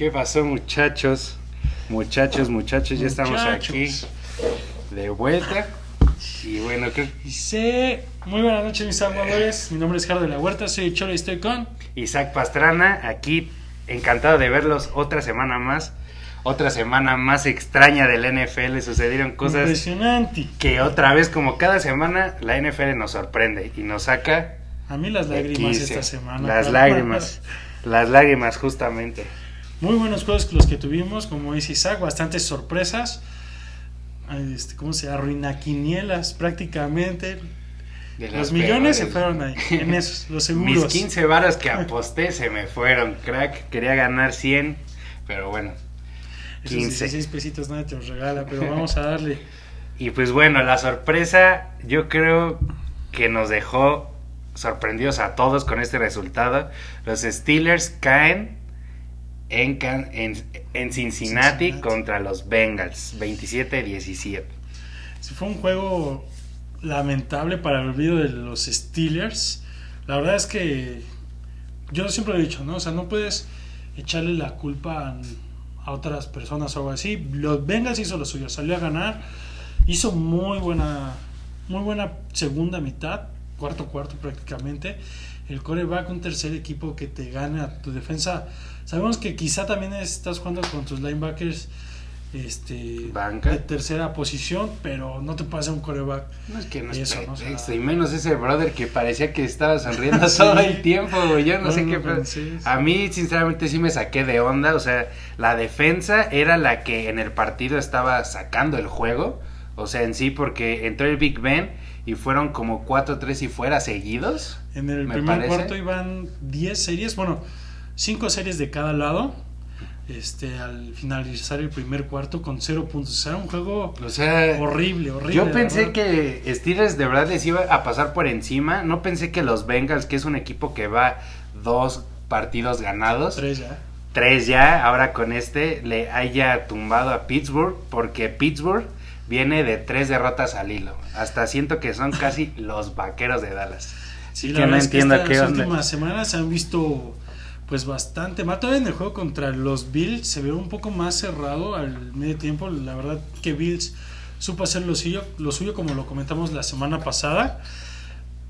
¿Qué pasó, muchachos? Muchachos, muchachos, ya estamos Muchachos. aquí de vuelta. Y bueno, creo Dice, muy buenas noches mis amadores, mi nombre es Gerardo de la Huerta, soy Cholo y estoy con... Isaac Pastrana, aquí encantado de verlos otra semana más. Otra semana más extraña del NFL. Sucedieron cosas Impresionante. que otra vez, como cada semana, la NFL nos sorprende y nos saca A mí las lágrimas quicio. esta semana. Las lágrimas. Las lágrimas, justamente. Muy buenos juegos los que tuvimos, como dice Isaac, bastantes sorpresas. Este, ¿Cómo se llama? Ruinaquinielas prácticamente. De Los millones se fueron ahí, en esos, los Mis seguros. 15 varas que aposté se me fueron, crack. Quería ganar 100, pero bueno. Esos 15. 16 pesitos nadie te los regala, pero vamos a darle. Y pues bueno, la sorpresa yo creo que nos dejó sorprendidos a todos con este resultado. Los Steelers caen en, en, en Cincinnati, Cincinnati. contra los Bengals, 27-17. Sí, fue un juego lamentable para el olvido de los Steelers. La verdad es que yo siempre lo he dicho, ¿no? O sea, no puedes echarle la culpa a, otras personas o algo así. Los Bengals hizo lo suyo, salió a ganar, hizo muy buena, muy buena segunda mitad, cuarto cuarto prácticamente. El coreback, un tercer equipo que te gane a tu defensa. Sabemos que quizá también estás jugando con tus linebackers este, Banca. de tercera posición, pero no te pasa un coreback. No es que no es Eso, ¿no? O sea- pretexto, y menos ese brother que parecía que estaba sonriendo Sí. todo el tiempo, güey. Yo no, No, sé no qué. pero-. A mí, sinceramente, sí me saqué de onda. O sea, la defensa era la que en el partido estaba sacando el juego. O sea, en sí, porque entró el Big Ben y fueron como 4-3 y fuera seguidos. En el Me primer parece. cuarto iban 10 series, bueno, 5 series de cada lado. Este, al finalizar el primer cuarto con 0 puntos. Era un juego O sea, horrible, horrible. yo pensé que Steelers de verdad les iba a pasar por encima. No pensé que los Bengals, que es un equipo que va dos partidos ganados. Tres ya. tres ya, ahora con este le haya tumbado a Pittsburgh, porque Pittsburgh viene de tres derrotas al hilo. Hasta siento que son casi los vaqueros de Dallas. Sí, que no es que entiendo estas qué últimas semanas se han visto pues bastante mal. Todavía en el juego contra los Bills se ve un poco más cerrado al medio tiempo. La verdad que Bills supo hacer lo suyo, como lo comentamos la semana pasada.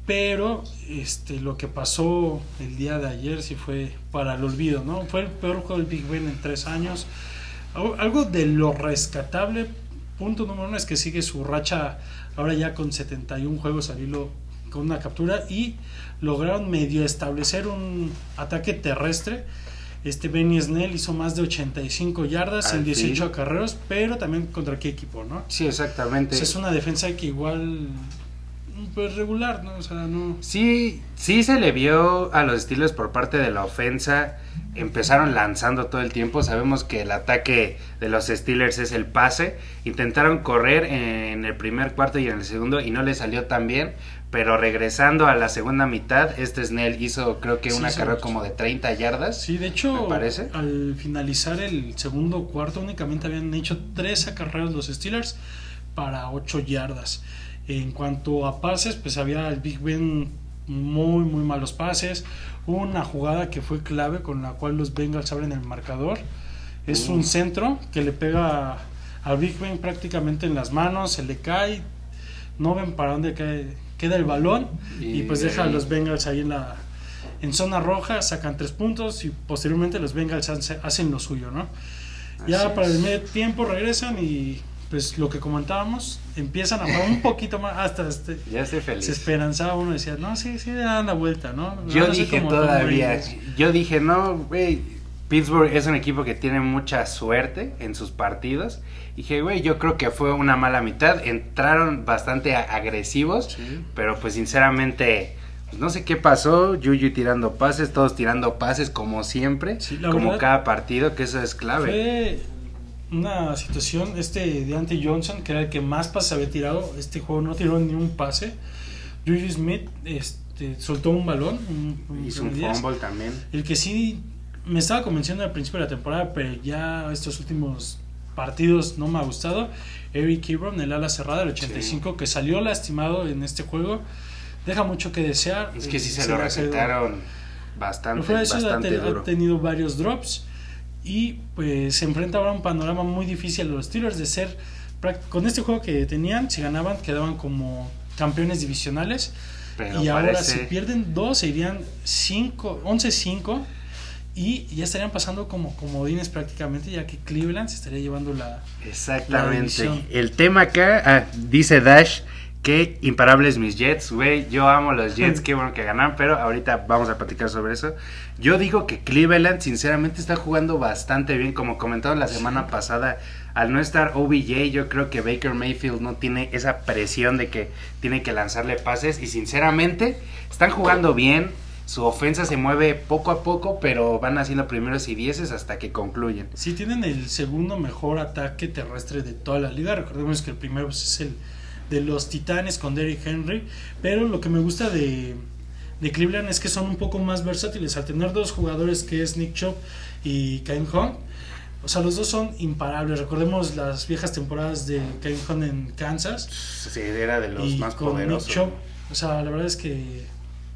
Pero este lo que pasó el día de ayer sí fue para el olvido, ¿no? Fue el peor juego del Big Ben en tres años. Algo- de lo rescatable, punto número uno, es que sigue su racha ahora ya con 71 juegos al con una captura y lograron medio establecer un ataque terrestre. Este Benny Snell hizo más de 85 yardas en 18 fin. acarreos, pero también contra qué equipo, ¿no? Sí, exactamente. O sea, es una defensa que igual pues regular, ¿no? O sea, no Sí, sí se le vio a los Steelers por parte de la ofensa. Empezaron lanzando todo el tiempo. Sabemos que el ataque de los Steelers es el pase. Intentaron correr en el primer cuarto y en el segundo y no le salió tan bien. Pero regresando a la segunda mitad, este Snell hizo creo que una sí, carrera como de 30 yardas. Sí, de hecho, Me parece. al finalizar el segundo cuarto únicamente habían hecho tres acarreos los Steelers para 8 yardas. En cuanto a pases, pues había el Big Ben muy, muy malos pases. Una jugada que fue clave con la cual los Bengals abren el marcador. Es Uh. un centro que le pega al Big Ben prácticamente en las manos, se le cae, no ven para dónde cae, queda el balón y, Y pues de deja a los Bengals ahí en la en zona roja, sacan tres puntos y posteriormente los Bengals hace- hacen lo suyo, ¿no? Ya Así para el medio tiempo regresan y pues lo que comentábamos, empiezan a jugar un poquito más hasta este, Ya estoy feliz. se esperanzaba uno decía, no, sí, sí, dan la vuelta, ¿no? Yo ser dije todavía, yo dije, no, güey, Pittsburgh es un equipo que tiene mucha suerte en sus partidos. Dije, güey, yo creo que fue una mala mitad. Entraron bastante agresivos, Sí. pero pues sinceramente, pues, no sé qué pasó. Yuyu tirando pases, todos tirando pases como siempre, Sí, como verdad- cada partido, que eso es clave. Fue una situación, este Deante Johnson, que era el que más pases había tirado, este juego no tiró ni un pase. Juju Smith este, soltó un balón, un, un Hizo un fumble también. El que sí me estaba convenciendo al principio de la temporada, pero ya estos últimos partidos no me ha gustado. Eric Ebron, el ala cerrada del 85, que salió lastimado en este juego, deja mucho que desear. Es que sí Eh, se lo ha caído- recetaron Pero bastante, ha, bastante te- ha duro. tenido varios drops. Y pues se enfrenta ahora a un panorama muy difícil a los Steelers de ser, con este juego que tenían, si ganaban quedaban como campeones divisionales. y ahora si pierden dos, se irían 11-5 y ya estarían pasando como comodines prácticamente, ya que Cleveland se estaría llevando la. Exactamente. el tema acá, ah, dice Dash, que imparables mis Jets, güey. Yo amo los Jets, qué bueno que ganan, pero ahorita vamos a platicar sobre eso. Yo digo que Cleveland, sinceramente, está jugando bastante bien. Como comentado la semana pasada, al no estar OBJ, yo creo que Baker Mayfield no tiene esa presión de que tiene que lanzarle pases. Y sinceramente, están jugando bien. Su ofensa se mueve poco a poco, pero van haciendo primeros y dieces hasta que concluyen. Sí, tienen el segundo mejor ataque terrestre de toda la liga. Recordemos que el primero pues, es el de los Titanes con Derrick Henry, pero lo que me gusta de, de Cleveland es que son un poco más versátiles al tener dos jugadores que es Nick Chubb y Kyle Hunt. O sea, los dos son imparables. Recordemos las viejas temporadas de Kyle Hunt en Kansas. Sí, era de los más con poderosos. Nick. O sea, la verdad es que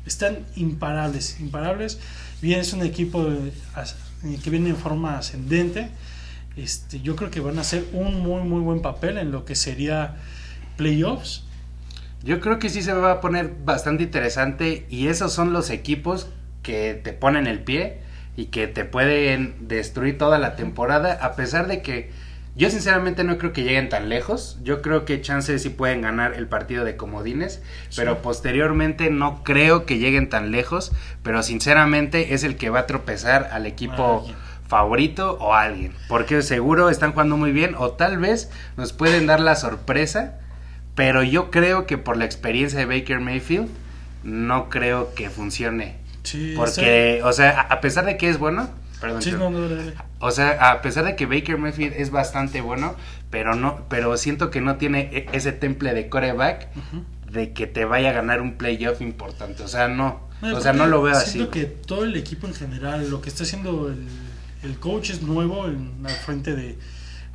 están imparables, imparables. Bien, es un equipo eh, que viene en forma ascendente. Este, yo creo que van a hacer un muy, muy buen papel en lo que sería playoffs. Yo creo que sí se va a poner bastante interesante y esos son los equipos que te ponen el pie y que te pueden destruir toda la temporada a pesar de que yo sinceramente no creo que lleguen tan lejos. Yo creo que chances sí pueden ganar el partido de comodines, pero posteriormente no creo que lleguen tan lejos, pero sinceramente es el que va a tropezar al equipo favorito o alguien, porque seguro están jugando muy bien o tal vez nos pueden dar la sorpresa. Pero yo creo que por la experiencia de Baker Mayfield, no creo que funcione. Sí, Porque, o sea, a pesar de que es bueno, perdón. Sí, no, no, o sea, a pesar de que Baker Mayfield es bastante bueno, pero no, pero siento que no tiene e, ese temple de coreback de que te vaya a ganar un playoff importante. O sea, no. o sea, no lo veo así. Siento que todo el equipo en general, lo que está haciendo el, el coach es nuevo en, al frente de,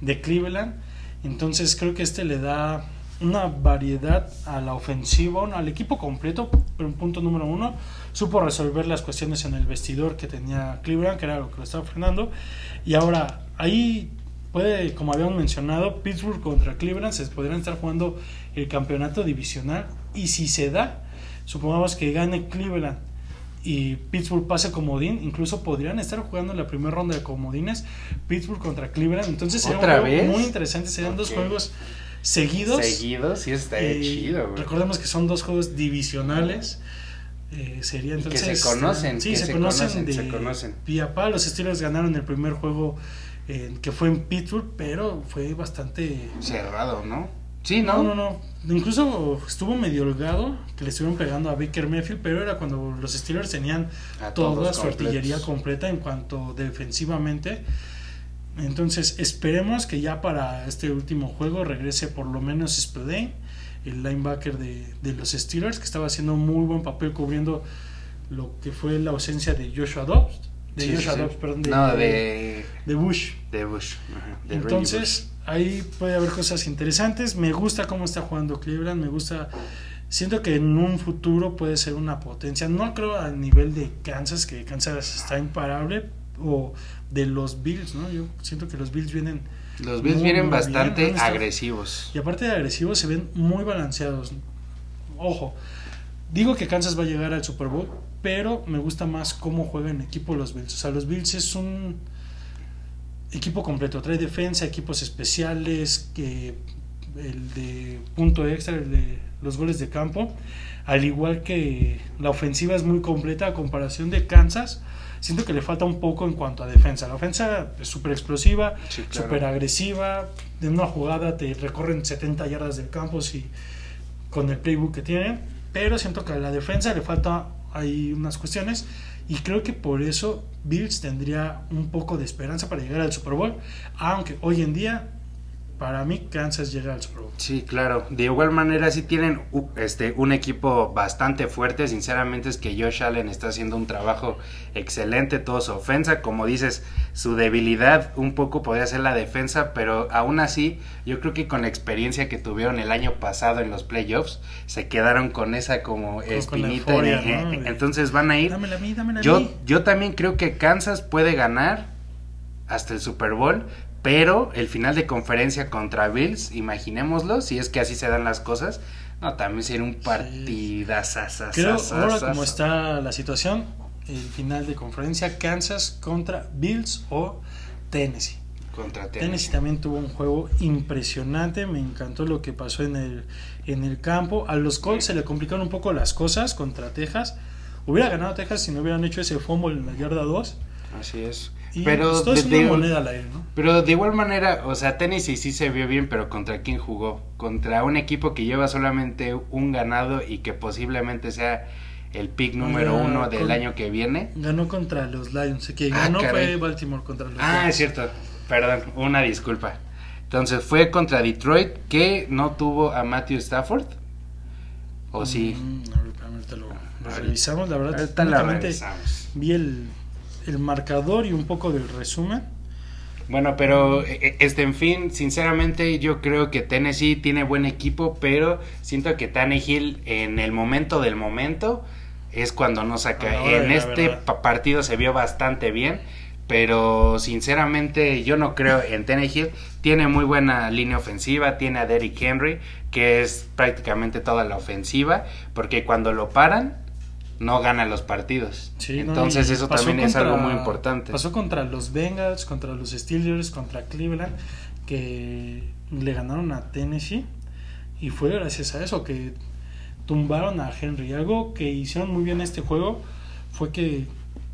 de Cleveland. Entonces creo que este le da una variedad a la ofensiva, al equipo completo, pero un punto número uno, supo resolver las cuestiones en el vestidor que tenía Cleveland, que era lo que lo estaba frenando, y ahora ahí puede, como habíamos mencionado, Pittsburgh contra Cleveland, se podrían estar jugando el campeonato divisional, y si se da, supongamos que gane Cleveland y Pittsburgh pase comodín, incluso podrían estar jugando la primera ronda de comodines, Pittsburgh contra Cleveland, entonces sería muy interesante, serían dos juegos seguidos. Seguidos, sí, está chido, Recordemos que son dos juegos divisionales. Eh, sería entonces. que se conocen. sí, se, conocen, de se conocen. Los Steelers ganaron el primer juego que fue en Pittsburgh, pero fue bastante. Cerrado, ¿no? Sí, ¿no? No, no, Incluso estuvo medio holgado que le estuvieron pegando a Baker Mayfield, pero era cuando los Steelers tenían toda su artillería completa en cuanto defensivamente. Entonces esperemos que ya para este último juego regrese por lo menos Spillane, el linebacker de, los Steelers, que estaba haciendo un muy buen papel cubriendo lo que fue la ausencia de Joshua Dobbs. De Joshua Dobbs, perdón. De, no, de, de Bush. De Bush. Entonces, ahí puede haber cosas interesantes. Me gusta cómo está jugando Cleveland, me gusta siento que en un futuro puede ser una potencia. No creo a nivel de Kansas, que Kansas está imparable, o de los Bills, ¿no? Yo siento que los Bills vienen... Los Bills vienen bastante agresivos. Y aparte de agresivos, se ven muy balanceados. Ojo, digo que Kansas va a llegar al Super Bowl, pero me gusta más cómo juega en equipo los Bills. O sea, los Bills es un equipo completo. Trae defensa, equipos especiales, que el de punto extra, el de los goles de campo. Al igual que la ofensiva es muy completa a comparación de Kansas siento que le falta un poco en cuanto a defensa. La ofensa es súper explosiva, súper agresiva. En una jugada te recorren 70 yardas del campo si, con el playbook que tienen. Pero siento que a la defensa le falta hay unas cuestiones. Y creo que por eso Bills tendría un poco de esperanza para llegar al Super Bowl. Aunque hoy en día para mí Kansas llega al Super Bowl. Sí, claro. De igual manera sí tienen este un equipo bastante fuerte. Sinceramente es que Josh Allen está haciendo un trabajo excelente toda su ofensa. Como dices, su debilidad un poco podría ser la defensa, pero aún así yo creo que con la experiencia que tuvieron el año pasado en los playoffs se quedaron con esa como espinita. entonces van a ir. Dámela a mí, dámela yo, yo también creo que Kansas puede ganar hasta el Super Bowl, pero el final de conferencia contra Bills, imaginémoslo, si es que así se dan las cosas, no, también sería un partidazo. Creo, ahora como está la situación, el final de conferencia, Kansas contra Bills o Tennessee. Contra Tennessee Tennessee. también tuvo un juego impresionante, me encantó lo que pasó en el, en el campo. A los Colts se le complicaron un poco las cosas contra Texas. Hubiera ganado Texas si no hubieran hecho ese fumble en la yarda 2. Así es. Y pero, pues, todo es de, una de- moneda al aire, ¿no? pero de igual manera, o sea, Tennessee sí se vio bien, pero ¿contra quién jugó? Contra un equipo que lleva solamente un ganado y que posiblemente sea el pick número Oiga, uno del con- año que viene. Ganó contra los Lions. Que Ah, ganó caray. fue Baltimore contra los Ah, Lions. es cierto. Perdón, una disculpa. Entonces fue contra Detroit que no tuvo a Matthew Stafford. ¿O sí? Mm, ahorita, ahorita lo, revisamos. La verdad, la revisamos. vi el, el marcador y un poco del resumen. Bueno, pero eh, este, en fin, sinceramente yo creo que Tennessee tiene buen equipo, pero siento que Tannehill en el momento del momento es cuando no saca. En este partido se vio bastante bien, pero sinceramente yo no creo en Tannehill. Tiene muy buena línea ofensiva, tiene a Derrick Henry, que es prácticamente toda la ofensiva, porque cuando lo paran no gana los partidos. Entonces eso también es algo muy importante. Pasó contra los Bengals, contra los Steelers, contra Cleveland, que le ganaron a Tennessee. Y fue gracias a eso que tumbaron a Henry. Algo que hicieron muy bien este juego fue que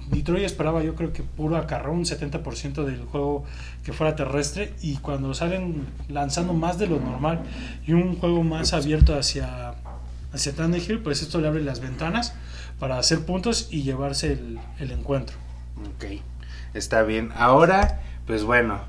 Detroit esperaba yo creo que puro acarrón, un 70% del juego que fuera terrestre y cuando salen lanzando más de lo normal y un juego más abierto hacia, hacia Tannehill, pues esto le abre las ventanas para hacer puntos y llevarse el, el encuentro. Ok, está bien. Ahora, pues bueno,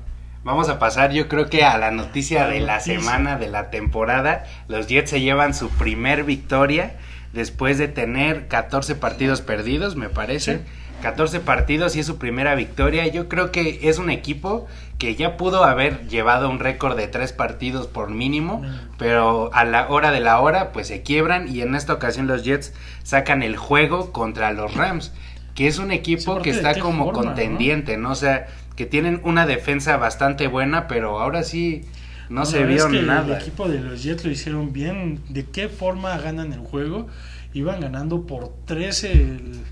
vamos a pasar yo creo que a la noticia La de la noticia. semana, de la temporada. Los Jets se llevan su primer victoria después de tener 14 partidos perdidos, me parece. Sí. 14 partidos y es su primera victoria. Yo creo que es un equipo que ya pudo haber llevado un récord de tres partidos por mínimo, Mm. pero a la hora de la hora pues se quiebran y en esta ocasión los Jets sacan el juego contra los Rams, que es un equipo que está como contendiente, ¿no? O sea, que tienen una defensa bastante buena, pero ahora sí no, se vio que nada. El equipo de los Jets lo hicieron bien. ¿De qué forma ganan el juego? Iban ganando por 13 el,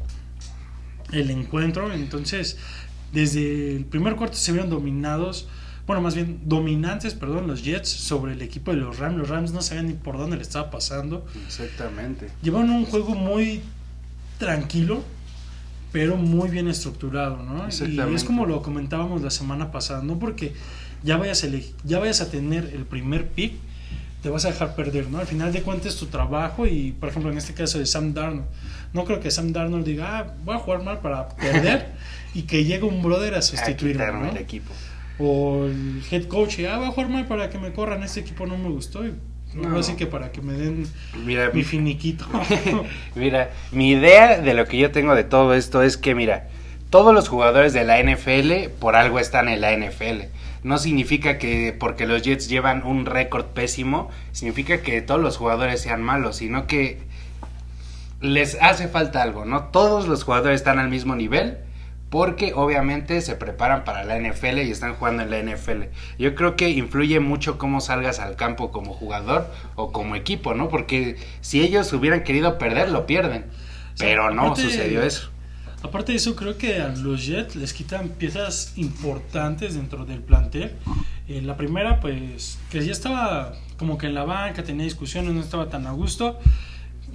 el encuentro. Entonces, desde el primer cuarto se vieron dominados. Bueno, más bien dominantes, perdón, los Jets sobre el equipo de los Rams. Los Rams no sabían ni por dónde le estaba pasando. Exactamente. Llevaron un juego muy tranquilo, pero muy bien estructurado, ¿no? Y es como lo comentábamos la semana pasada, no porque ya vayas a, ya vayas a tener el primer pick, te vas a dejar perder, ¿no? Al final de cuentas tu trabajo y, por ejemplo, en este caso de Sam Darnold, no creo que Sam Darnold diga, ah, voy a jugar mal para perder y que llegue un brother a sustituirme, ¿no? el equipo. O el head coach, ah, voy a jugar mal para que me corran, este equipo no me gustó y No. así que para que me den Mira, mi finiquito. Mira, mi idea de lo que yo tengo de todo esto es que, mira, todos los jugadores de la NFL por algo están en la NFL. No significa que porque los Jets llevan un récord pésimo, significa que todos los jugadores sean malos, sino que les hace falta algo, ¿no? Todos los jugadores están al mismo nivel porque obviamente se preparan para la NFL y están jugando en la NFL. Yo creo que influye mucho cómo salgas al campo como jugador o como equipo, ¿no? Porque si ellos hubieran querido perder, lo pierden. Sí, Pero no aparte- sucedió eso. Aparte de eso, creo que a los Jets les quitan piezas importantes dentro del plantel. Eh, la primera, pues, que ya estaba como que en la banca, tenía discusiones, no estaba tan a gusto.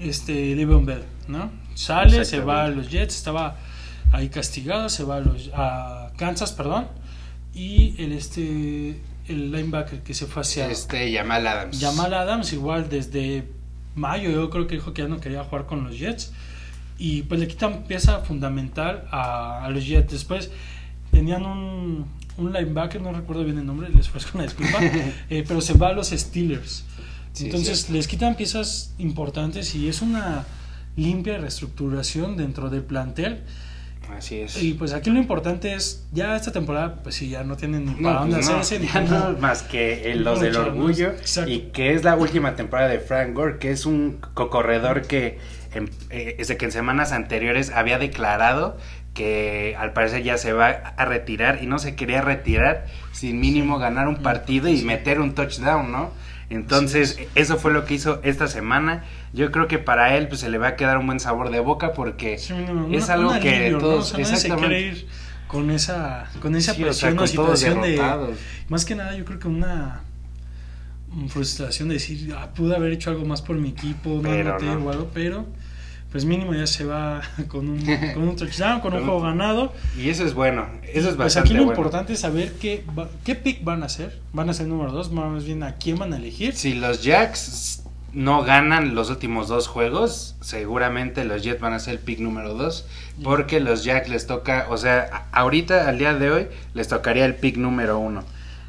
Este, Le'Veon Bell, ¿no? Sale, se va a los Jets, estaba ahí castigado, se va a, los, a Kansas, perdón. Y el, este, el linebacker que se fue hacia Este, Jamal Adams. Jamal Adams, igual desde mayo, yo creo que dijo que ya no quería jugar con los Jets. Y pues le quitan pieza fundamental a, a los Jets. Después tenían un, un linebacker, no recuerdo bien el nombre, les ofrezco una disculpa, eh, pero se va a los Steelers. Sí, Entonces les quitan piezas importantes y es una limpia reestructuración dentro del plantel. Así es. Y pues aquí lo importante es, ya esta temporada, pues sí, ya no tienen ni No, para dónde pues no, hacerse, ni ya no, más que el- los del orgullo Exacto. y que es la última temporada de Frank Gore, que es un co- corredor que en, eh, desde que en semanas anteriores había declarado que al parecer ya se va a retirar y no se quería retirar sin mínimo ganar un partido y meter un touchdown, ¿no? Entonces, eso fue lo que hizo esta semana. Yo creo que para él pues se le va a quedar un buen sabor de boca porque es algo que todos exactamente. con esa con esa presión o, situación de más que nada yo creo que una frustración de decir, ah, pude haber hecho algo más por mi equipo, pero, no, pero pues mínimo ya se va con un, con un touchdown, con un juego ganado. Y eso es bueno, eso es Pues aquí lo importante es saber qué, qué pick van a hacer. Van a ser número dos, más bien a quién van a elegir. Si los Jacks no ganan los últimos dos juegos, seguramente los Jets van a ser el pick número dos, porque los Jacks les toca, o sea, ahorita, al día de hoy, les tocaría el pick número uno.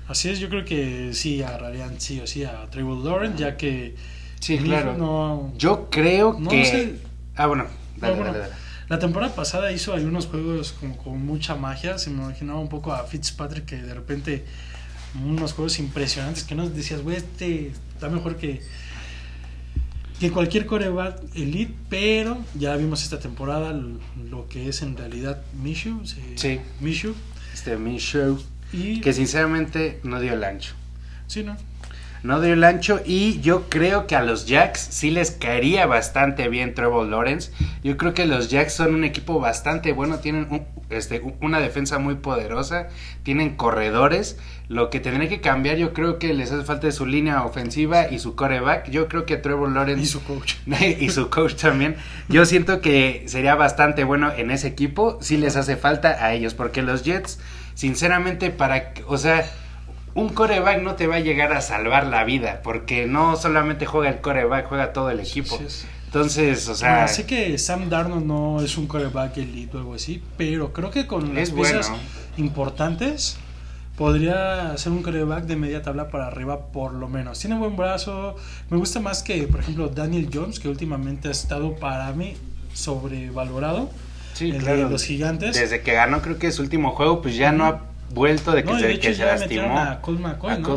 Así es, yo creo que sí agarrarían sí o sí a Trevor Lawrence, ya que... Sí, claro. yo creo que... Ah, bueno, dale, dale, La temporada pasada hizo algunos juegos como con mucha magia, se me imaginaba un poco a Fitzpatrick que de repente unos juegos impresionantes que no decías, güey, este está mejor que que cualquier coreback elite, pero ya vimos esta temporada lo que es en realidad Mishu. Sí. Mishu. Este Mishu. Y... Que sinceramente no dio el ancho. Sí, ¿no? No dio el ancho y yo creo que a los Jacks sí les caería bastante bien Trevor Lawrence. Yo creo que los Jacks son un equipo bastante bueno, tienen este, una defensa muy poderosa, tienen corredores. Lo que tendría que cambiar yo creo que les hace falta su línea ofensiva y su coreback. Yo creo que Trevor Lawrence... Y su coach. y su coach también. Yo siento que sería bastante bueno en ese equipo. Sí les hace falta a ellos porque los Jets, sinceramente, para... O sea un coreback no te va a llegar a salvar la vida, porque no solamente juega el coreback, juega todo el equipo. Entonces, o sea... sé que Sam Darnold no es un coreback elite o algo así, pero creo que con las piezas importantes podría ser un coreback de media tabla para arriba por lo menos. Tiene buen brazo, me gusta más que, por ejemplo, Daniel Jones, que últimamente ha estado para mí sobrevalorado. Sí, claro. los gigantes. Desde que ganó creo que su último juego, pues ya no ha vuelto de que, se, que se lastimó. A Colt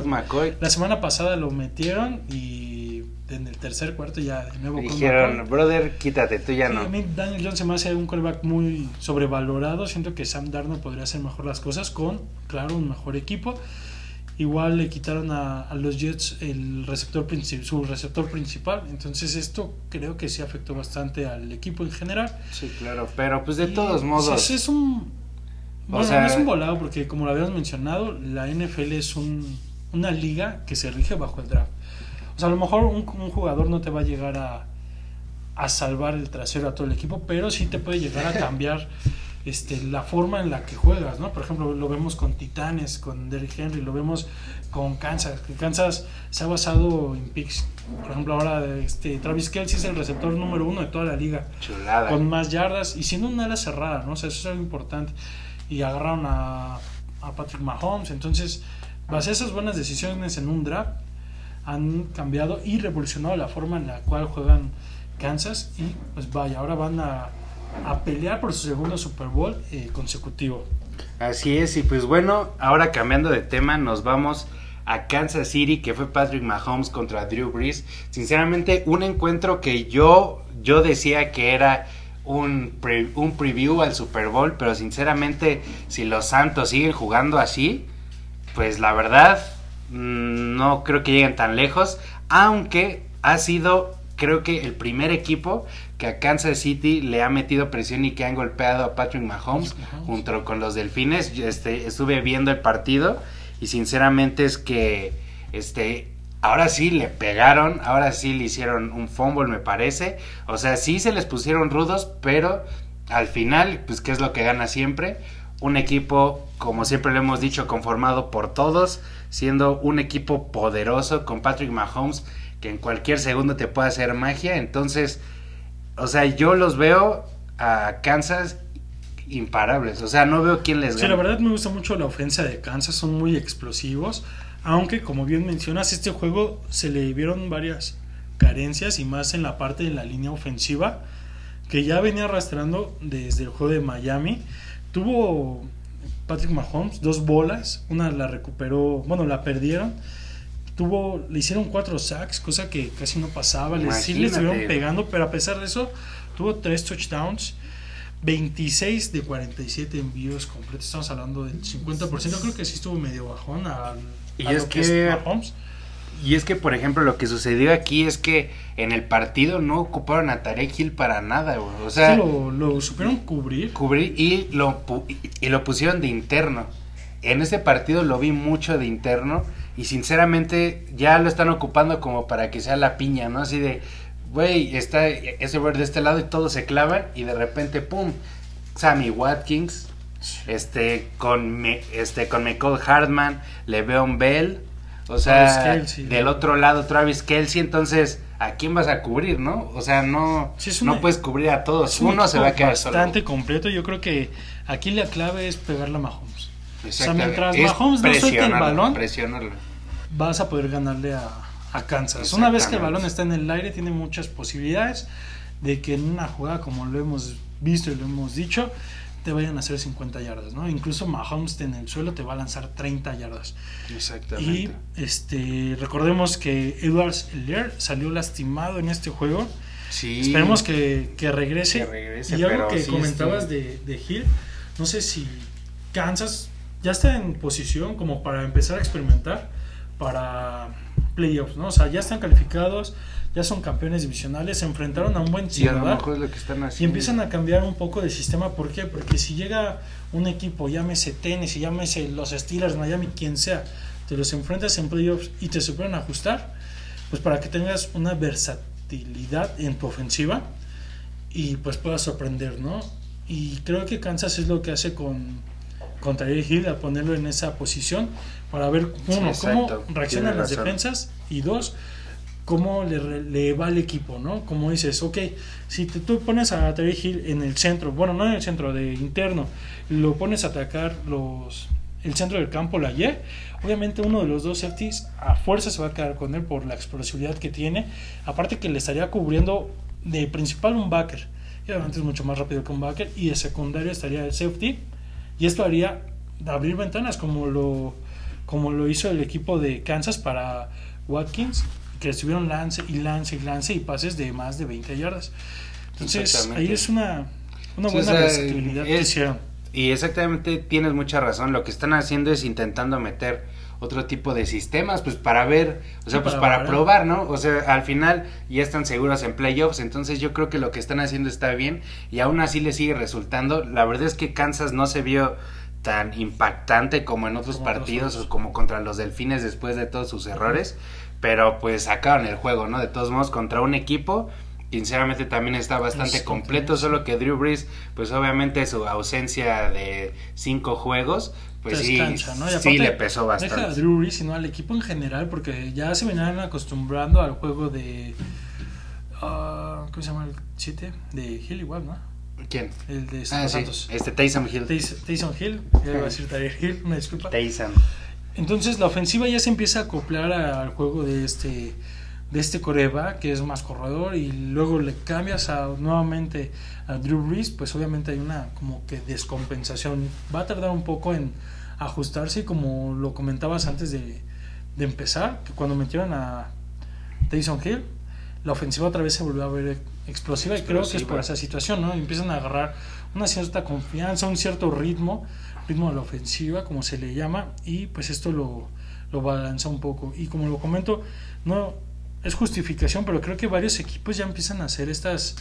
McCoy, La semana pasada lo metieron y en el tercer cuarto ya de nuevo. Dijeron, brother, quítate, tú ya no. A mí Daniel Jones se me hace un callback muy sobrevalorado. Siento que Sam Darnold podría hacer mejor las cosas con, claro, un mejor equipo. Igual le quitaron a, los Jets el receptor su receptor principal. Entonces esto creo que sí afectó bastante al equipo en general. Sí, claro. Pero pues de todos modos... es un bueno, no es un volado porque como lo habíamos mencionado, la NFL es un, una liga que se rige bajo el draft. O sea, a lo mejor un, jugador no te va a llegar a, a, salvar el trasero a todo el equipo, pero sí te puede llegar a cambiar este, la forma en la que juegas, ¿no? Por ejemplo, lo vemos con Titanes, con Derrick Henry, lo vemos con Kansas. Kansas se ha basado en picks. Por ejemplo, ahora este, Travis Kelsey es el receptor número uno de toda la liga. Chulada. Con más yardas y siendo una ala cerrada, ¿no? O sea, eso es algo importante y agarraron a, a Patrick Mahomes. Entonces, base esas buenas decisiones en un draft han cambiado y revolucionado la forma en la cual juegan Kansas y pues vaya, ahora van a, a pelear por su segundo Super Bowl eh, consecutivo. Así es, y pues bueno, ahora cambiando de tema, nos vamos a Kansas City, que fue Patrick Mahomes contra Drew Brees. Sinceramente, un encuentro que yo, yo decía que era un, un preview al Super Bowl, pero sinceramente, si los Santos siguen jugando así, pues la verdad, mm, no creo que lleguen tan lejos, aunque ha sido, creo que el primer equipo que a Kansas City le ha metido presión y que han golpeado a Patrick Mahomes, junto con los Delfines. Este, estuve viendo el partido y sinceramente es que este ahora sí le pegaron, ahora sí le hicieron un fumble, me parece. O sea, sí se les pusieron rudos, pero al final, pues, ¿qué es lo que gana siempre? Un equipo, como siempre lo hemos dicho, conformado por todos, siendo un equipo poderoso con Patrick Mahomes, que en cualquier segundo te puede hacer magia. Entonces, o sea, yo los veo a Kansas imparables. O sea, no veo quién les gana. Sí, la verdad me gusta mucho la ofensa de Kansas, son muy explosivos. Aunque, como bien mencionas, este juego se le vieron varias carencias y más en la parte de la línea ofensiva que ya venía arrastrando desde el juego de Miami. Tuvo Patrick Mahomes dos bolas, una la recuperó, bueno, la perdieron. Tuvo, le hicieron cuatro sacks, cosa que casi no pasaba. Les, sí le estuvieron pegando, pero a pesar de eso, tuvo tres touchdowns. 26 de 47 envíos completos. Estamos hablando del 50%. Creo que sí estuvo medio bajón al, Y a es lo que- es Mahomes. Y es que, por ejemplo, lo que sucedió aquí es que en el partido no ocuparon a Tarek Hill para nada, güey. O sea, Sí, lo, lo supieron cubrir. cubrir y lo, y lo pusieron de interno. En ese partido lo vi mucho de interno y sinceramente ya lo están ocupando como para que sea la piña, ¿no? Así de, güey, está ese güey de este lado y todos se clavan y de repente, ¡pum! Sammy Watkins, este, con, me, este, con Michael Hartman, Le'Veon Bell, o sea, del otro lado Travis Kelsey, entonces, ¿a quién vas a cubrir, no? O sea, no, Sí, es una- no puedes cubrir a todos, uno se va a quedar solo. bastante completo. Yo creo que aquí la clave es pegarle a Mahomes. O sea, mientras Es Mahomes no suelte el balón, presionarlo. vas a poder ganarle a, a Kansas. Una vez que el balón está en el aire, tiene muchas posibilidades de que en una jugada, como lo hemos visto y lo hemos dicho, te vayan a hacer 50 yardas, ¿no? Incluso Mahomes en el suelo te va a lanzar 30 yardas. Y Exactamente. este recordemos que Edwards Lear salió lastimado en este juego. sí. Esperemos que, que regrese. Que regrese, y algo que sí comentabas de, de Hill, no sé si Kansas ya está en posición como para empezar a experimentar para playoffs, ¿no? O sea, ya están calificados, ya son campeones divisionales, se enfrentaron a un buen Sí, a lo Ciudad mejor es lo que están haciendo. y empiezan a cambiar un poco de sistema. ¿Por qué? Porque si llega un equipo, llámese tenis, y llámese los Steelers, Miami, quien sea, te los enfrentas en playoffs y te superan ajustar, pues para que tengas una versatilidad en tu ofensiva y pues puedas sorprender, ¿no? Y creo que Kansas es lo que hace con, con Hill, a ponerlo en esa posición para ver, uno, Sí, cómo reaccionan las defensas y dos, cómo le, le va al equipo, ¿no? Como dices, ok, si te- tú pones a Terry Hill en el centro, bueno, no en el centro, de interno, lo pones a atacar los el centro del campo, la Y, obviamente uno de los dos safeties a fuerza se va a quedar con él por la explosividad que tiene, aparte que le estaría cubriendo de principal un backer, y obviamente es mucho más rápido que un backer, y de secundario estaría el safety, y esto haría abrir ventanas como lo como lo hizo el equipo de Kansas para Watkins, que estuvieron lance y lance y lance y pases de más de 20 yardas. Entonces, Exactamente. ahí es una, una buena o sea, versatilidad que hicieron. Y exactamente tienes mucha razón. Lo que están haciendo es intentando meter otro tipo de sistemas, pues para ver, o sea, Sí, pues para probar, ¿no? O sea, al final ya están seguros en playoffs, entonces yo creo que lo que están haciendo está bien y aún así le sigue resultando. La verdad es que Kansas no se vio tan impactante como en otros Como partidos o como contra los Delfines después de todos sus errores, pero pues sacaron el juego, ¿no? De todos modos contra un equipo sinceramente también está bastante completo, solo que Drew Brees, pues obviamente su ausencia de cinco juegos, pues sí, ¿no? Sí le pesó Deja a bastante. Drew Brees, sino al equipo en general, porque ya se venían acostumbrando al juego de. ah, ¿Cómo se llama el 7? De Hill, igual, ¿no? ¿Quién? El de Ah, Santos este Taysom Hill. Tays- Taysom Hill, ya iba a decir Tyreek Hill, una disculpa. Taysom. Entonces la ofensiva ya se empieza a acoplar al juego de este de este coreba que es más corredor y luego le cambias a, nuevamente a Drew Brees, pues obviamente hay una como que descompensación. Va a tardar un poco en ajustarse y como lo comentabas antes de, de empezar, que cuando metieron a Taysom Hill, la ofensiva otra vez se volvió a ver explosiva y creo que es Explosiva. por esa situación, ¿no? Empiezan a agarrar una cierta confianza, un cierto ritmo, ritmo de la ofensiva, como se le llama, y pues esto lo, lo balanza un poco. Y como lo comento, no es justificación, pero creo que varios equipos ya empiezan a hacer estas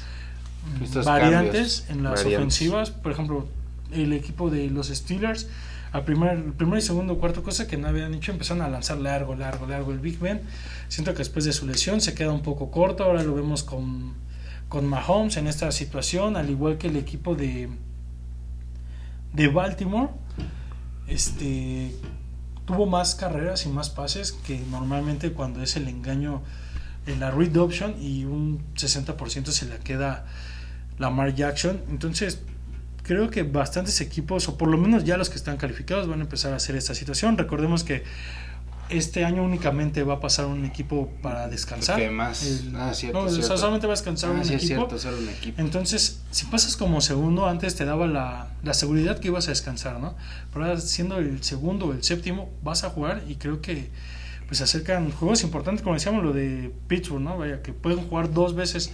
mm, Estos variantes cambios, en las variantes. ofensivas. Por ejemplo, el equipo de los Steelers, al primer, primer y segundo cuarto, cosa que no habían hecho, empezaron a lanzar largo, largo, largo. El Big Ben, siento que después de su lesión se queda un poco corto. Ahora lo vemos con, con Mahomes en esta situación, al igual que el equipo de, de Baltimore. Este tuvo más carreras y más pases que normalmente cuando es el engaño en la read option y un 60% se la queda Lamar Jackson. Entonces, creo que bastantes equipos, o por lo menos ya los que están calificados, van a empezar a hacer esta situación. Recordemos que este año únicamente va a pasar un equipo para descansar. Que más- El- ah, cierto, no, o sea, cierto. solamente va a descansar Ah, un sí, es equipo. cierto, solo un equipo. Entonces, si pasas como segundo, antes te daba la, la seguridad que ibas a descansar, ¿no? Pero ahora siendo el segundo o el séptimo, vas a jugar y creo que pues se acercan juegos importantes, como decíamos lo de Pittsburgh, ¿no? Vaya, que pueden jugar dos veces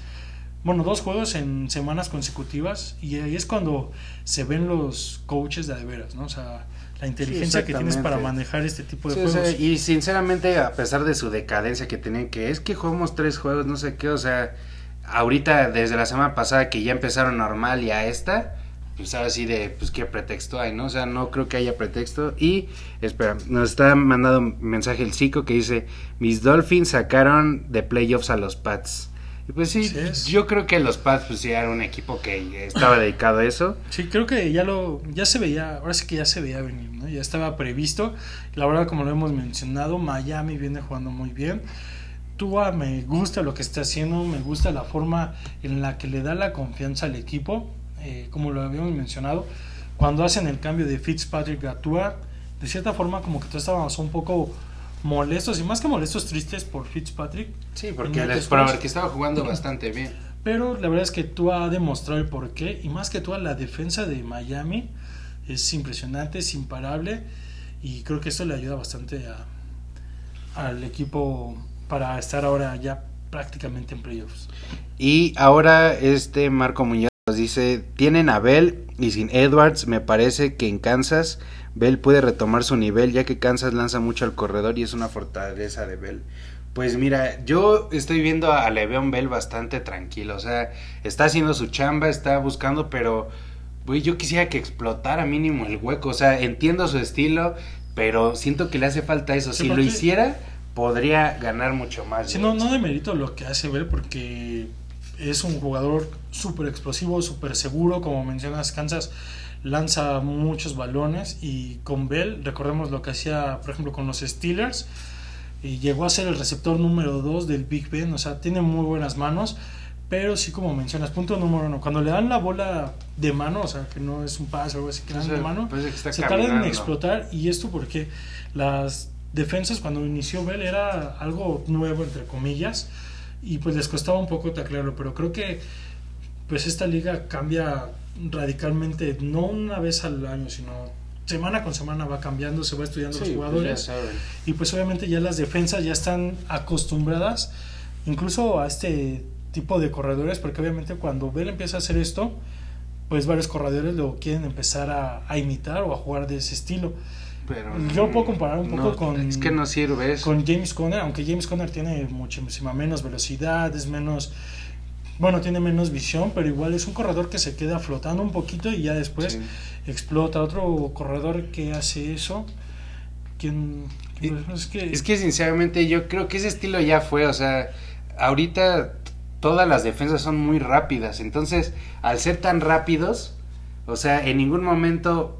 bueno, dos juegos en semanas consecutivas y ahí es cuando se ven los coaches de, de veras, ¿no? O sea, la inteligencia que tienes para manejar este tipo de Sí, o juegos. sea, y sinceramente, a pesar de su decadencia que tenían, que es que jugamos tres juegos, no sé qué, o sea, ahorita desde la semana pasada que ya empezaron normal y a esta, pues ahora sí de, pues qué pretexto hay, ¿no? O sea, no creo que haya pretexto. Y, espera, nos está mandando un mensaje el Zico que dice, mis Dolphins sacaron de playoffs a los Pats. Pues sí, yo creo que los Pats pues sí eran un equipo que estaba dedicado a eso. Sí, creo que ya lo ya se veía, ahora sí que ya se veía venir, ¿no? Ya estaba previsto. La verdad, como lo hemos mencionado, Miami viene jugando muy bien. Tua me gusta lo que está haciendo, me gusta la forma en la que le da la confianza al equipo, eh, como lo habíamos mencionado. Cuando hacen el cambio de Fitzpatrick a Tua, de cierta forma como que todos estábamos un poco molestos, y más que molestos, tristes por Fitzpatrick, Sí, porque porque estaba jugando bastante bien. pero la verdad es que Tua ha demostrado el porqué y más que Tua la defensa de Miami es impresionante, es imparable y creo que esto le ayuda bastante a, al equipo para estar ahora ya prácticamente en playoffs. Y ahora este Marco Muñoz nos dice, tienen a Bell y sin Edwards me parece que en Kansas Bell puede retomar su nivel ya que Kansas lanza mucho al corredor y es una fortaleza de Bell. Pues mira, yo estoy viendo a Le'Veon Bell bastante tranquilo, o sea, está haciendo su chamba, está buscando, pero güey, yo quisiera que explotara mínimo el hueco, o sea, entiendo su estilo, pero siento que le hace falta eso. Sí, si lo hiciera, podría ganar mucho más. Sí, no, no demerito lo que hace Bell porque es un jugador súper explosivo, súper seguro, como mencionas, Kansas lanza muchos balones y con Bell, recordemos lo que hacía, por ejemplo, con los Steelers, y llegó a ser el receptor número 2 del Big Ben, o sea, tiene muy buenas manos, pero sí como mencionas, punto número uno, cuando le dan la bola de mano, o sea, que no es un pase o algo así, que le dan de mano, se tardan en explotar y esto porque las defensas cuando inició Bell era algo nuevo entre comillas y pues les costaba un poco taclearlo pero creo que pues esta liga cambia radicalmente no una vez al año sino semana con semana va cambiando se va estudiando Sí, los pues jugadores. y pues obviamente ya las defensas ya están acostumbradas incluso a este tipo de corredores porque obviamente cuando Bell empieza a hacer esto pues varios corredores lo quieren empezar a, a imitar o a jugar de ese estilo. Pero Yo puedo comparar un poco no, con- Es que no sirve eso. con James Conner, aunque James Conner tiene muchísima menos velocidad, es menos, bueno, tiene menos visión, pero igual es un corredor que se queda flotando un poquito y ya después Sí. explota. Otro corredor que hace eso, quien es que, Es que sinceramente yo creo que ese estilo ya fue, o sea, ahorita todas las defensas son muy rápidas, entonces al ser tan rápidos, o sea, en ningún momento,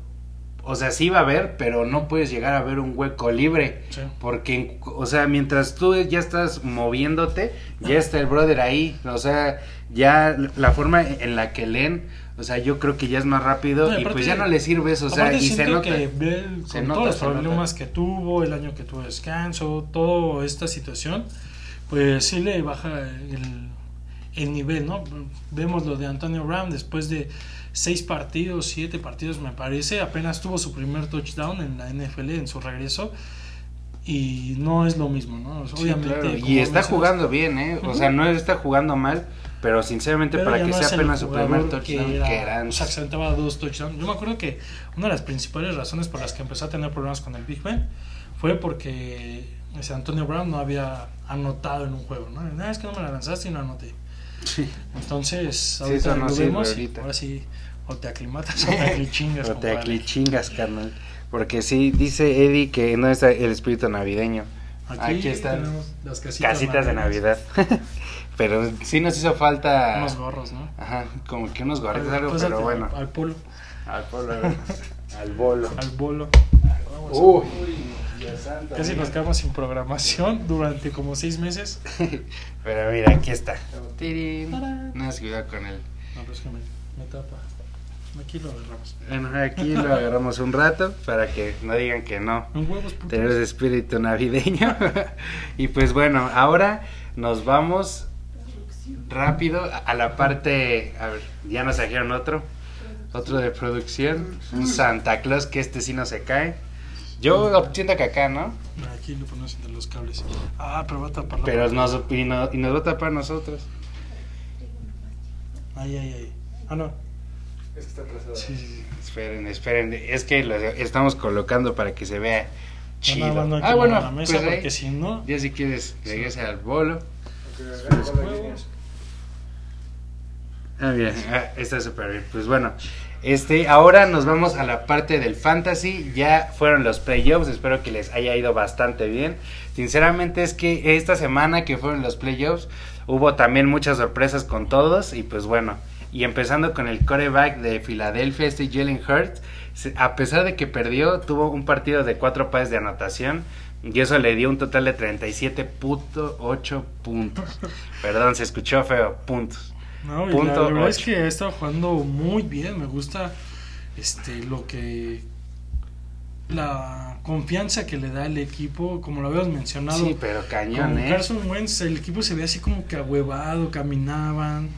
o sea, sí va a haber, pero no puedes llegar a ver un hueco libre, Sí. porque, o sea, mientras tú ya estás moviéndote, ya está el brother ahí, o sea, ya la forma en la que leen, o sea, yo creo que ya es más rápido No, y pues ya no le sirve eso, o sea, y se nota. que Bell, Se con nota, todos los nota. problemas que tuvo, el año que tuvo descanso, toda esta situación, pues sí le baja el, el nivel, ¿no? Vemos lo de Antonio Brown después de seis partidos, siete partidos me parece, apenas tuvo su primer touchdown en la NFL en su regreso y no es lo mismo, ¿no? Sí, Obviamente. claro, Y está jugando bien, ¿eh? O sea, no está jugando mal, pero sinceramente pero para que no sea apenas su primer touchdown, era- que era o sea, que se aventaba dos touchdowns. Yo me acuerdo que una de las principales razones por las que empezó a tener problemas con el Big Ben fue porque ese Antonio Brown no había anotado en un juego, ¿no? Nada, es que no me la lanzaste y no anoté. Entonces, ahorita no lo vemos ahorita. ahora sí, o te aclimatas o te aclichingas, O te aclichingas, carnal. Porque sí, dice Eddie que no está el espíritu navideño. Aquí, Aquí están las casitas, Casitas de. Navidad. pero sí nos hizo falta... Unos gorros, ¿no? Ajá, como que unos gorritos, algo, Pásate pero bueno. Al polo, Al polo, al bolo. al bolo. Uy, Dios santo. Casi nos quedamos sin programación durante como seis meses. Pero mira, aquí está. Tarán. No, cuidado con él. No, pero es que me, me tapa. Aquí lo agarramos. Bueno, aquí lo agarramos un rato para que no digan que no. Tenemos espíritu navideño. y pues bueno, ahora nos vamos rápido a- la parte. A ver, ya nos trajeron otro. Otro de producción. Un Santa Claus que este sí no se cae. Yo siento que acá, ¿no? Aquí lo ponemos entre los cables. Ah, pero va a tapar la Pero nos, y, no- y nos va a tapar a nosotros. Ahí, ahí, ahí. Ah, no. Es que está atrasado. Sí, sí, sí. Esperen, esperen. Es que lo estamos colocando para que se vea chido. Nada más no hay que ah, bueno, la mesa pues ahí, porque si no. ya si quieres, regresa al bolo. Juegos. línea. Ah, mira, ah, está súper bien. Pues bueno, este, ahora nos vamos a la parte del fantasy. Ya fueron los playoffs, espero que les haya ido bastante bien. Sinceramente es que esta semana que fueron los playoffs hubo también muchas sorpresas con todos y pues bueno, y empezando con el coreback de Filadelfia, este Jalen Hurts, a pesar de que perdió, tuvo un partido de cuatro pases de anotación. Y eso le dio un total de 37.8 puntos. Perdón, se escuchó feo, puntos. No, y Punto la verdad es ocho. que ha estado jugando muy bien. Me gusta este lo que. La confianza que le da el equipo, como lo habíamos mencionado. Sí, pero cañón, con ¿eh? Carson Wentz, el equipo se ve así como que ahuevado, caminaban.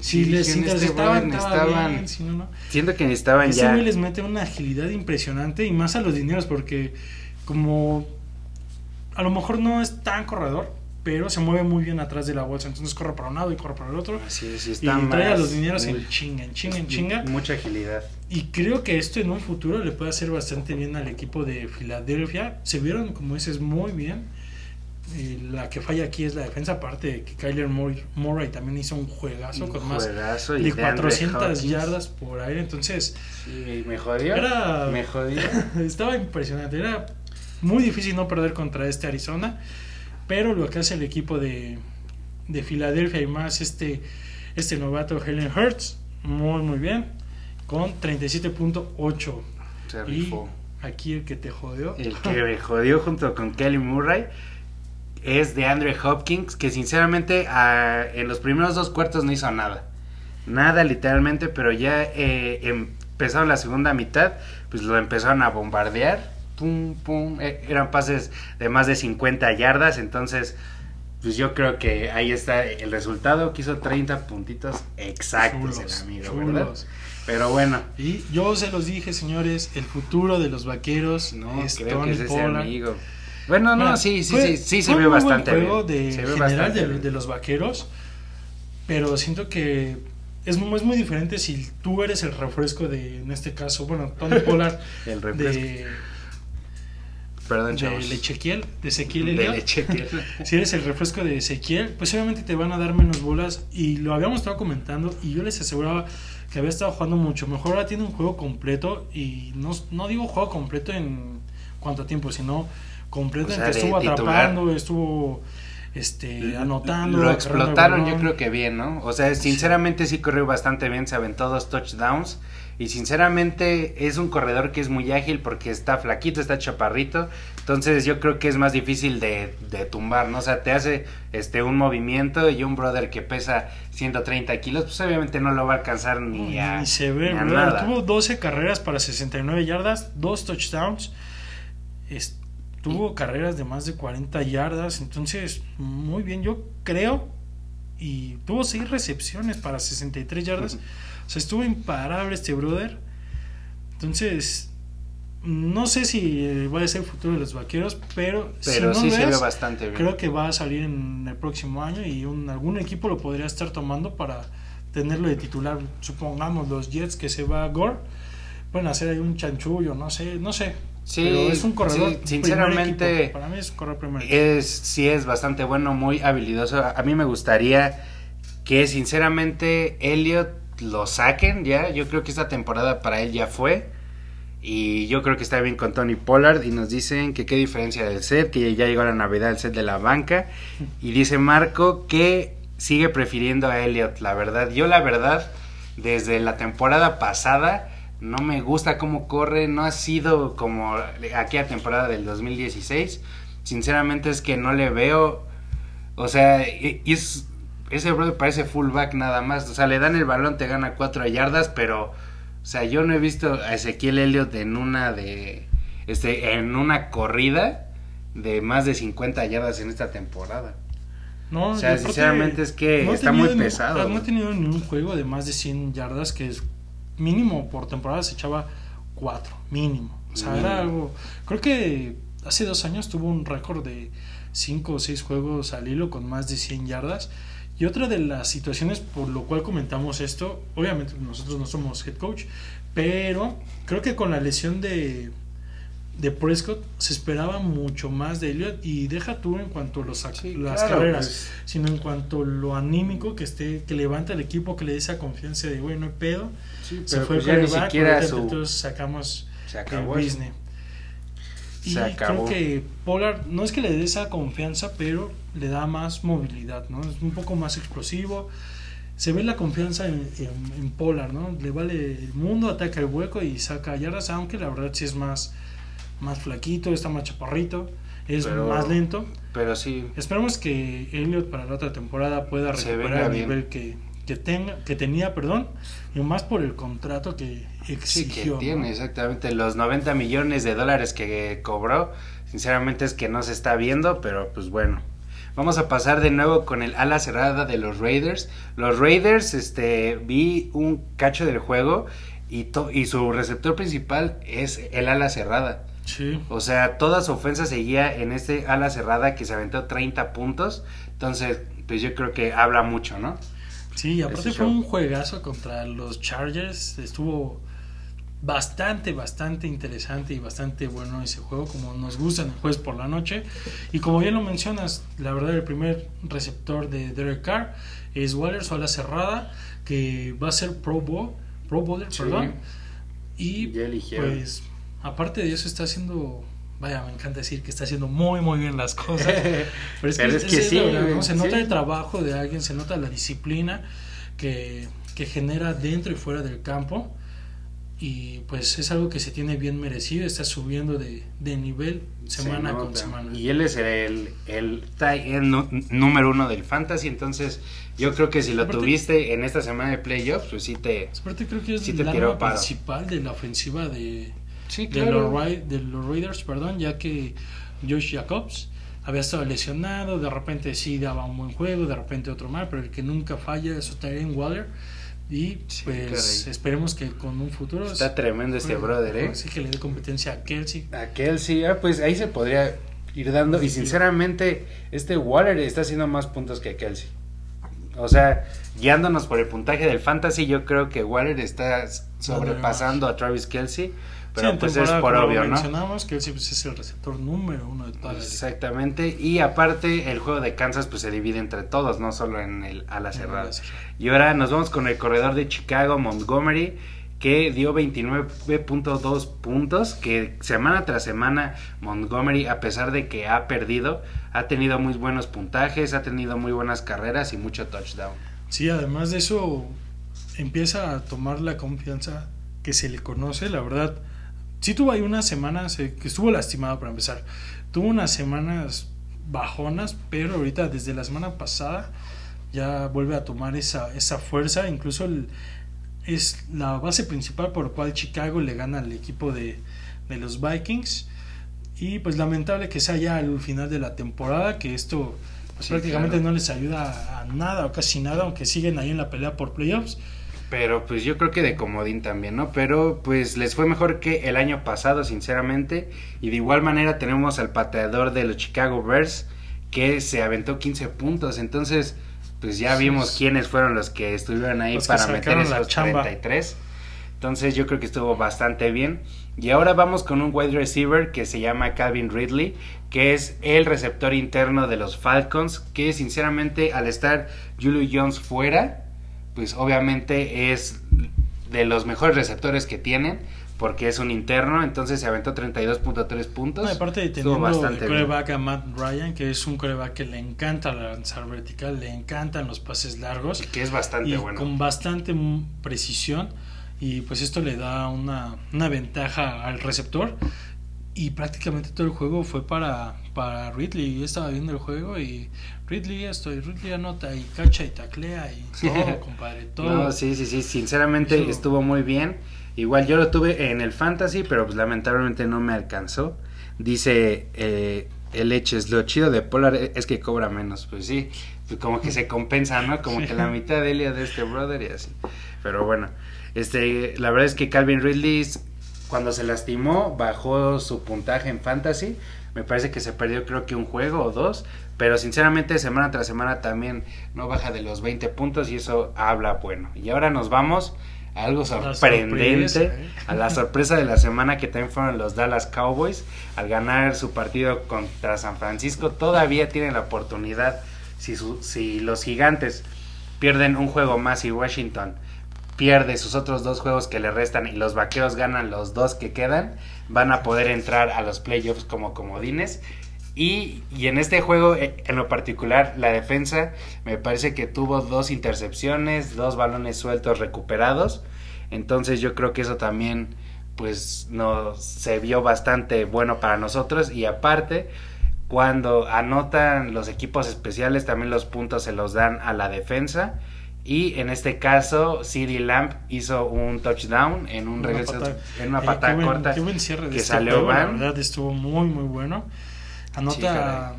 Si Sí, les este interceptaban, brother estaba necesitaban- bien, si no, no. Siento que necesitaban Ese ya. les mete una agilidad impresionante y más a los dineros porque como a lo mejor no es tan corredor, pero se mueve muy bien atrás de la bolsa, entonces corre para un lado y corre para el otro Así es, y está trae a los dineros muy- en chinga, en chinga, en chinga. Mucha agilidad. Y creo que esto en un futuro le puede hacer bastante bien al equipo de Filadelfia. Se vieron, como dices, muy bien. Eh, la que falla aquí es la defensa, aparte de que Kyler Murray, Murray también hizo un juegazo Un con más juegazo y de de Andre 400 Hopkins. yardas por aire. Entonces, Sí, me jodió. Era- Me jodió. Estaba impresionante. Era muy difícil no perder contra este Arizona. Pero lo que hace el equipo de, de Filadelfia y más este, este novato Helen Hurts, muy muy bien. Con 37.8. Se Y rifó. aquí el que te jodió. El que me jodió junto con Kelly Murray es de Andre Hopkins, que sinceramente ah, en los primeros dos cuartos no hizo nada. Nada literalmente, pero ya eh, empezaron la segunda mitad, pues lo empezaron a bombardear. Pum, pum. eh, eran pases de más de 50 yardas, entonces pues yo creo que ahí está el resultado, que hizo 30 puntitos exactos Chulos, el amigo, chulos. ¿verdad? Pero bueno, Y yo se los dije, señores, el futuro de los vaqueros no es creo Tony que es ese Pollard. amigo. Bueno, no, Mira, sí, sí, fue- sí, sí se ve muy bastante juego bien. de se ve general bastante de, bien. de los vaqueros, pero siento que es, mu- es muy diferente si tú eres el refresco de, en este caso, bueno, Tony Pollard El refresco. de, Perdón, de. Ezequiel, de Ezequiel De. Si eres el refresco de Ezequiel, pues obviamente te van a dar menos bolas. Y lo habíamos estado comentando y yo les aseguraba que había estado jugando mucho mejor. Ahora tiene un juego completo y no, no digo juego completo en cuanto a tiempo, sino completo O en sea, que de estuvo titular. atrapando, estuvo este, anotando. Lo explotaron, yo creo que bien, ¿no? O sea, sinceramente sí corrió bastante bien, se aventó dos touchdowns. Y sinceramente es un corredor que es muy ágil porque está flaquito, está chaparrito. Entonces yo creo que es más difícil de, de tumbar, ¿no? O sea, te hace este un movimiento y un brother que pesa 130 kilos, pues obviamente no lo va a alcanzar ni a, Ni se ve, ni nada. Tuvo 12 carreras para 69 yardas, dos touchdowns. Es- tuvo carreras de más de 40 yardas. Entonces, muy bien, yo creo. Y tuvo 6 recepciones para 63 yardas. O sea, estuvo imparable este brother. Entonces, no sé si va a ser el futuro de los vaqueros, pero, si Pero no sí se ve bastante bien. creo que va a salir en el próximo año y un, algún equipo lo podría estar tomando para tenerlo de titular. Supongamos los Jets que se va a Gore, pueden hacer ahí un chanchullo, no sé, no sé. Sí, pero es un corredor. sí, sinceramente, equipo. Para mí es un corredor primer equipo. Es, sí es bastante bueno, muy habilidoso. A mí me gustaría que sinceramente Elliot lo saquen ya. Yo creo que esta temporada para él ya fue. Y yo creo que está bien con Tony Pollard. Y nos dicen que qué diferencia del set, que ya llegó la Navidad el set de la banca. Y dice Marco que sigue prefiriendo a Elliot, la verdad. Yo la verdad, desde la temporada pasada, no me gusta cómo corre. No ha sido como aquella temporada del 2016. Sinceramente es que no le veo. O sea, es, ese brother parece fullback nada más. O sea, le dan el balón, te gana cuatro yardas, pero... O sea, yo no he visto a Ezequiel Elliott en una de... Este, en una corrida de más de 50 yardas en esta temporada. No, o sea, sinceramente es que está muy pesado, No ¿no? ha tenido ni un juego de más de 100 yardas que es mínimo por temporada se echaba 4, mínimo. O sea, era algo. Creo que hace dos años tuvo un récord de 5 o 6 juegos al hilo con más de 100 yardas. Y otra de las situaciones por lo cual comentamos esto, obviamente nosotros no somos head coach, pero creo que con la lesión de, de Prescott se esperaba mucho más de Elliot y deja tú en cuanto a Sí, las claro, carreras, pues. sino en cuanto a lo anímico que esté, que levanta el equipo, que le dé esa confianza de, güey, no hay pedo. Sí, se fue pues el ya ni quarterback, siquiera ahorita su... entonces sacamos Se el acabó eso. business. Y Se acabó. creo que Pollard no es que le dé esa confianza, pero le da más movilidad, ¿no? Es un poco más explosivo. Se ve la confianza en, en, en Pollard, ¿no? Le vale el mundo, ataca el hueco y saca yardas, aunque la verdad sí es más, más flaquito, está más chaparrito, es Pero- más lento. Pero sí, Esperemos que Elliot para la otra temporada pueda recuperar el bien. nivel que, que, tenga, que tenía, perdón, y más por el contrato que sí exigió. que tiene ¿no? exactamente los 90 millones de dólares que cobró. Sinceramente es que no se está viendo, pero pues bueno. Vamos a pasar de nuevo con el ala cerrada de los Raiders. Los Raiders, este, vi un cacho del juego y, to- y su receptor principal es el ala cerrada. Sí. O sea, toda su ofensa seguía en este ala cerrada que se aventó 30 puntos. Entonces, pues yo creo que habla mucho, ¿no? Sí, y aparte fue show. un juegazo contra los Chargers. Estuvo bastante, bastante interesante y bastante bueno ese juego, como nos gustan el jueves por la noche. Y como bien lo mencionas, la verdad el primer receptor de Derek Carr es Waller, su ala cerrada, que va a ser Pro Bowl, Pro Bowler, Sí. perdón. Y pues, aparte de eso, está haciendo... Vaya, me encanta decir que está haciendo muy, muy bien las cosas. Pero es que, Pero es es- que es sí, verdad, ¿no? Se nota sí. el trabajo de alguien, se nota la disciplina que, que genera dentro y fuera del campo. Y pues es algo que se tiene bien merecido, está subiendo de, de nivel semana Se con semana. Y él es el, el nu- número uno del fantasy, entonces yo creo que si lo Aparte- tuviste en esta semana de playoffs, pues sí te... Aparte creo que es Sí te tiró paro. principal de la ofensiva de, Sí, de, los, de los Raiders, perdón, ya que Josh Jacobs había estado lesionado, de repente sí daba un buen juego, de repente otro mal, pero el que nunca falla es Tyrion Waller. Y Sí, pues caray. esperemos que con un futuro Está tremendo este brother, ¿eh? Sí, que le dé competencia a Kelsey. Aquel sí, ah, pues ahí se podría ir dando. Y sinceramente, este Waller está haciendo más puntos que Kelsey. O sea, guiándonos por el puntaje del fantasy, yo creo que Waller está sobrepasando a Travis Kelsey. Pero Sí, pues es por obvio, ¿no? mencionamos, Kelsey pues, es el receptor número uno de toda la. Exactamente. Y aparte, el juego de Kansas pues se divide entre todos, no solo en el ala cerrada. Y ahora nos vamos con el corredor de Chicago, Montgomery, que dio 29.2 puntos, que semana tras semana Montgomery, a pesar de que ha perdido, ha tenido muy buenos puntajes, ha tenido muy buenas carreras y mucho touchdown. Sí, además de eso, empieza a tomar la confianza que se le conoce, la verdad. Sí tuvo ahí unas semanas eh, que estuvo lastimado para empezar. Tuvo unas semanas bajonas, pero ahorita desde la semana pasada ya vuelve a tomar esa, esa fuerza. Incluso el- es la base principal por la cual Chicago le gana al equipo de, de los Vikings. Y pues lamentable que sea ya al final de la temporada, que esto pues, Sí, prácticamente claro. no les ayuda a nada o casi nada, aunque siguen ahí en la pelea por playoffs. Pero pues yo creo que de comodín también, ¿no? Pero pues les fue mejor que el año pasado, sinceramente. Y de igual manera tenemos al pateador de los Chicago Bears que se aventó 15 puntos. Entonces, pues ya vimos sí. quiénes fueron los que estuvieron ahí para meter esos chamba. 33. Entonces yo creo que estuvo bastante bien. Y ahora vamos con un wide receiver que se llama Calvin Ridley, que es el receptor interno de los Falcons, que sinceramente al estar Julio Jones fuera, pues obviamente es de los mejores receptores que tienen, porque es un interno, entonces se aventó 32.3 puntos. No, aparte de teniendo de bastante bien. coreback a Matt Ryan, que es un coreback que le encanta lanzar vertical, le encantan los pases largos que es bastante y bueno. con bastante precisión. Y pues esto le da una, una ventaja al receptor. Y prácticamente todo el juego fue para, para Ridley. Yo estaba viendo el juego y Ridley esto, y Ridley anota y cacha y taclea y todo, compadre, todo. No, sí, sí, sí, sinceramente Eso- estuvo muy bien. Igual yo lo tuve en el fantasy, pero pues lamentablemente no me alcanzó. Dice eh, el Eches, lo chido de Polar es que cobra menos. Pues sí, pues como que se compensa, ¿no? Como Sí. que la mitad de Elia de este brother y así. Pero bueno, este, la verdad es que Calvin Ridley cuando se lastimó bajó su puntaje en fantasy Me parece que se perdió creo que un juego o dos, pero sinceramente semana tras semana también no baja de los 20 puntos y eso habla bueno. Y ahora nos vamos a algo sorprendente, ¿eh? a la sorpresa de la semana que también fueron los Dallas Cowboys al ganar su partido contra San Francisco. Todavía tienen la oportunidad si, su- si los gigantes pierden un juego más y Washington pierde sus otros dos juegos que le restan y los vaqueros ganan los dos que quedan, van a poder entrar a los playoffs como comodines. Y, y en este juego, eh, en lo particular, la defensa me parece que tuvo dos intercepciones, dos balones sueltos recuperados. Entonces yo creo que eso también pues nos se vio bastante bueno para nosotros y aparte cuando anotan los equipos especiales también los puntos se los dan a la defensa y en este caso CeeDee Lamb hizo un touchdown en un Una regreso patada. en una Eh, patada buen- corta qué buen cierre de que este salió juego, La Van. verdad estuvo muy, muy bueno. Sí, Anota. caray.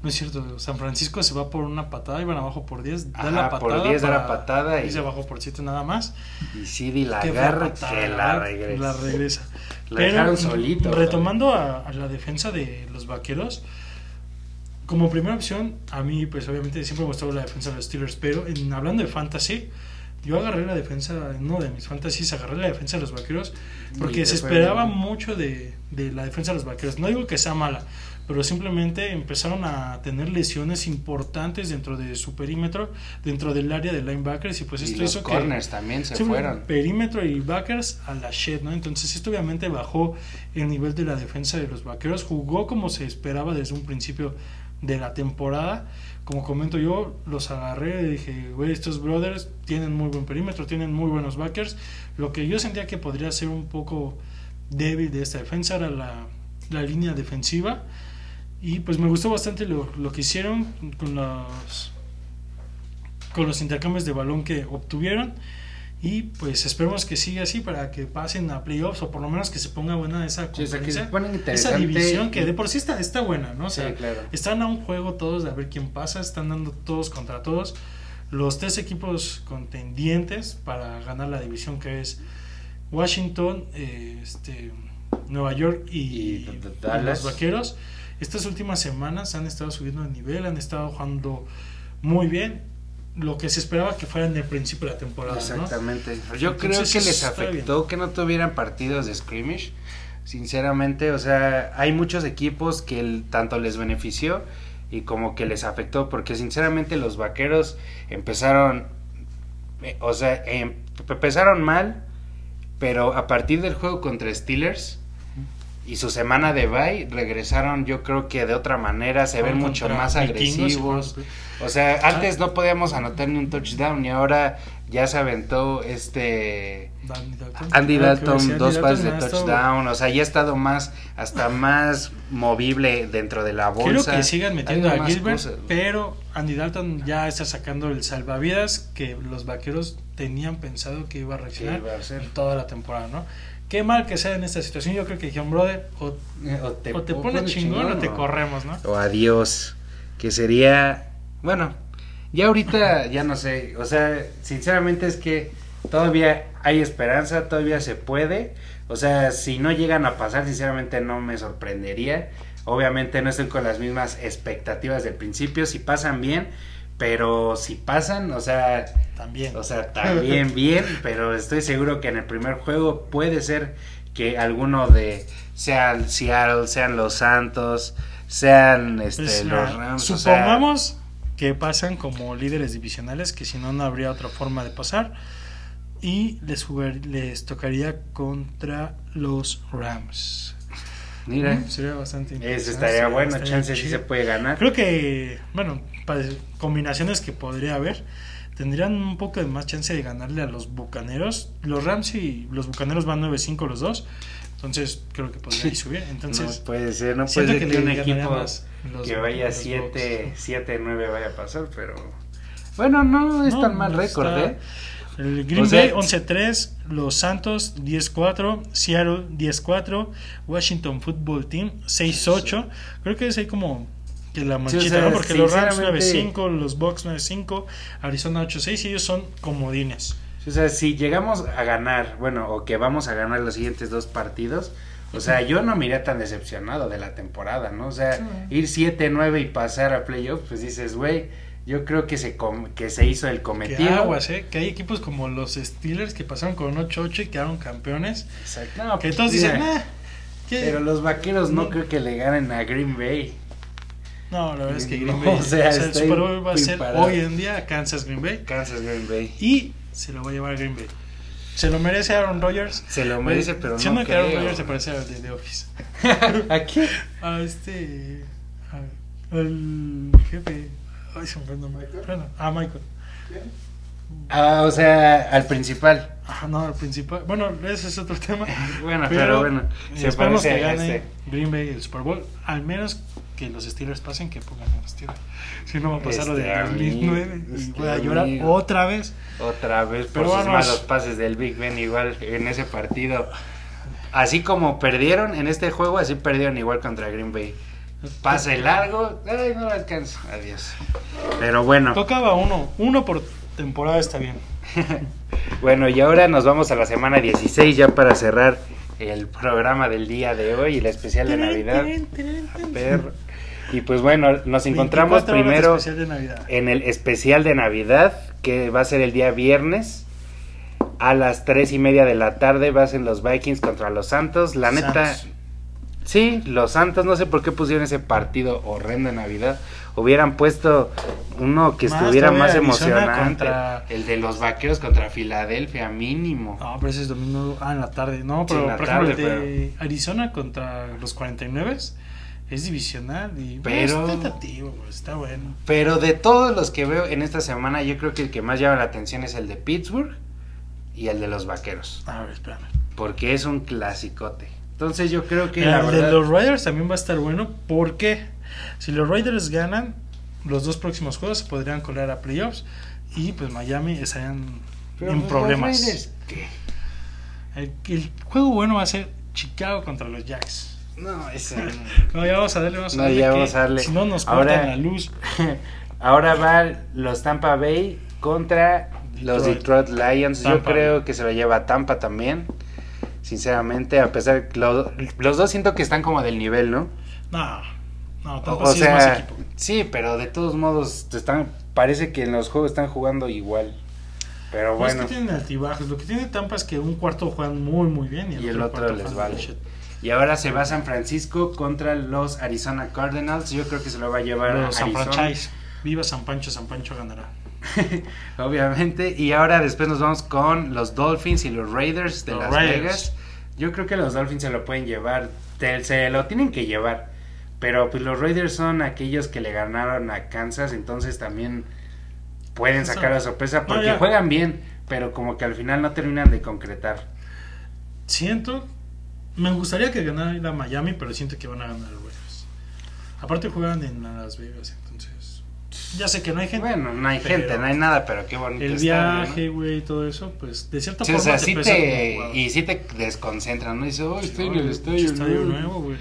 no es cierto, San Francisco se va por una patada, iban abajo por 10. Da Ajá, la por patada. 10 da la patada y- irse abajo por 7 nada más. y CeeDee la agarra que la regresa La regresa. La dejaron solito, Retomando a, a la defensa de los vaqueros. Como primera opción, a mí, pues obviamente siempre me gustó la defensa de los Steelers, pero en, hablando de fantasy, yo agarré la defensa, en uno de mis fantasies, agarré la defensa de los vaqueros, Y porque se esperaba bien. mucho de, de la defensa de los vaqueros. No digo que sea mala, pero simplemente empezaron a tener lesiones importantes dentro de su perímetro, dentro del área de linebackers, y pues y esto los hizo que corners también se fueron Perímetro y backers a la shed, ¿no? Entonces esto obviamente bajó el nivel de la defensa de los vaqueros. Jugó como se esperaba desde un principio de la temporada. Como comento yo, los agarré y dije, güey, estos brothers tienen muy buen perímetro, tienen muy buenos backers. Lo que yo sentía que podría ser un poco débil de esta defensa era la, la línea defensiva. Y pues me gustó bastante lo, lo que hicieron con los con los intercambios de balón que obtuvieron y pues esperemos que siga así para que pasen a playoffs o por lo menos que se ponga buena esa conferencia, esa división que de por sí está, está buena, ¿no? O sea, Sí, claro. están a un juego todos de a ver quién pasa, están dando todos contra todos. Los tres equipos contendientes para ganar la división que es Washington, eh, este, Nueva York y, Y los Vaqueros. Estas últimas semanas han estado subiendo de nivel, han estado jugando muy bien. Lo que se esperaba que fuera en el principio de la temporada, ¿no? Exactamente. Yo creo que les afectó que no tuvieran partidos de scrimmage. Sinceramente, o sea, hay muchos equipos que el- tanto les benefició y como que les afectó, porque sinceramente los vaqueros empezaron, eh, o sea, em- empezaron mal, pero a partir del juego contra Steelers y su semana de bye regresaron, yo creo que de otra manera, se ven mucho más agresivos. O sea, Ah. antes no podíamos anotar ni un touchdown y ahora ya se aventó este Andy Dalton, dos pases de touchdown, o sea, ya ha estado más hasta más movible dentro de la Quiero bolsa. que sigan metiendo a Gilbert, pero Andy Dalton ya está sacando el salvavidas que los vaqueros tenían pensado que iba a reaccionar en toda la temporada, ¿no? Qué mal que sea en esta situación. Yo creo que dijeron, brother, o, o te, o te pone chingón, o te corremos, ¿no? o adiós, que sería, bueno, ya ahorita ya no sé, o sea, sinceramente es que todavía hay esperanza, todavía se puede, o sea, si no llegan a pasar, sinceramente no me sorprendería, obviamente no estoy con las mismas expectativas del principio, si pasan bien, pero si pasan, o sea, También. o sea, también bien, pero estoy seguro que en el primer juego puede ser que alguno de sean Seattle, sean los Santos, sean este Pues, los Rams, o sea, supongamos que pasan como líderes divisionales, que si no, no habría otra forma de pasar. Y les, jugar- les tocaría contra los Rams. mira, Mm, Sería bastante eso interesante, estaría bueno, estaría chance sí chido. se puede ganar. Creo que, bueno, combinaciones que podría haber, tendrían un poco de más chance de ganarle a los bucaneros. Los Rams y los bucaneros van 9-5 los dos. Entonces, creo que podrían subir. Entonces, no puede ser, no puede ser que que, un equipo más los- que vaya los 7 Bucks. 7 9 vaya a pasar, pero bueno, no es No, tan mal récord, está- ¿eh? El Green O sea, Bay 11-3, los Santos 10-4, Seattle 10-4, Washington Football Team 6-8. Creo que es ahí como que la manchita, sea, ¿no? Porque los Rams sinceramente- 9-5, los Bucks 9-5, Arizona 8-6 y ellos son comodines. O sea, si llegamos a ganar, bueno, o que vamos a ganar los siguientes dos partidos, O sea, yo no me iría tan decepcionado de la temporada, ¿no? O sea, ir 7-9 y pasar a playoffs, pues dices, güey, yo creo que se, com- que se hizo el Que cometido. aguas, ¿eh? Que hay equipos como los Steelers que pasaron con 8-8 y quedaron campeones. Exacto. No, Que pues, todos dicen, ¿qué? Pero los vaqueros no, No. creo que le ganen a Green Bay. No, la verdad es que Green Bay. o sea, o sea, el Super Bowl va a ser hoy en día Kansas Green Bay. Kansas Green Bay. Y se lo va a llevar Green Bay. Se lo merece Aaron Rodgers. Se lo merece, pero no Siendo que Aaron. Rodgers se parece al de The Office. ¿A quién? A este. a- al jefe. Ay, se me fue el nombre. ¿Michael? Bueno, a Michael. ¿Quién? Ah, o sea, al principal. Ah, no, al principal. Bueno, ese es otro tema. Bueno, pero, bueno, se esperemos que gane este. Green Bay el Super Bowl. Al menos que los Steelers pasen, que pongan a los Steelers. Si no va a pasar lo de Este 2009 amigo, y este voy a llorar amigo. otra vez. Otra vvez por Pero sus vamos. malos pases del Big Ben igual en ese partido. Así como perdieron en este juego, así perdieron igual contra Green Bay. Pase largo, ay, no lo alcanzo. Adiós. Pero bueno, Tocaba uno. Uno por temporada está bien. bueno, y ahora nos vamos a la semana 16 ya para cerrar el programa del día de hoy y el especial de Navidad. Y pues bueno, nos encontramos 24 horas de primero en el especial de Navidad, que va a ser el día viernes. A las tres y media de la tarde va a ser los Vikings contra los Santos. La neta, Santos. Sí, los Santos, no sé por qué pusieron ese partido horrendo de Navidad. Hubieran puesto uno que Más estuviera más Arizona emocionante. contra- El de los Vaqueros contra Filadelfia, mínimo. No, pero ese es domingo. Ah, en la tarde. No, pero en por ejemplo, el de Arizona contra los 49 es divisional. Y Pero- Es tentativo, está bueno. Pero de todos los que veo en esta semana, yo creo que el que más llama la atención es el de Pittsburgh y el de los Vaqueros. A ver, espérame. Porque es un clasicote. Entonces yo creo que la de los Raiders también va a estar bueno. porque Si los Raiders ganan, los dos próximos juegos se podrían colar a playoffs. Y pues Miami estarían Pero en los problemas. Raiders, ¿qué? El, el juego bueno va a ser Chicago contra los Jacks. No, ese... No, ya vamos a darle, vamos a No, darle. ya que vamos a darle. Si no nos Ahora- cortan la luz. Ahora van los Tampa Bay contra los Detroit. Lions. Yo creo que se lo lleva Tampa también. Sinceramente, a pesar que lo- los dos siento que están como del nivel, ¿no? No, no, O, Tampa o sí es más equipo. sí, pero de todos modos están parece que en los juegos están jugando igual. Pero No, es bueno, que tienen altibajos. Lo que tiene Tampa es que un cuarto juegan muy, muy bien. Y el, Y el otro cuarto les vale. y ahora se va San Francisco contra los Arizona Cardinals. Yo creo que se lo va a llevar Los San Arizona. Franchise. Viva San Pancho, San Pancho ganará. Obviamente. Y ahora después nos vamos con los Dolphins y los Raiders de Los Las Raiders. Vegas. Yo creo que los Dolphins se lo pueden llevar. se lo tienen que llevar. Pero pues los Raiders son aquellos que le ganaron a Kansas. Entonces también pueden sacar la sorpresa. Porque juegan bien. Pero como que al final no terminan de concretar. Siento. Me gustaría que ganara Miami, pero siento que van a ganar los Raiders. Aparte juegan en Las Vegas, entonces. Ya sé que no hay gente. Bueno, no hay gente, no hay nada. Pero qué bonito El viaje, güey, todo eso, pues de cierta Sí, forma o sea, te como y sí te desconcentran, ¿no? Dices, oh, estoy en el estadio, estadio nuevo". güey.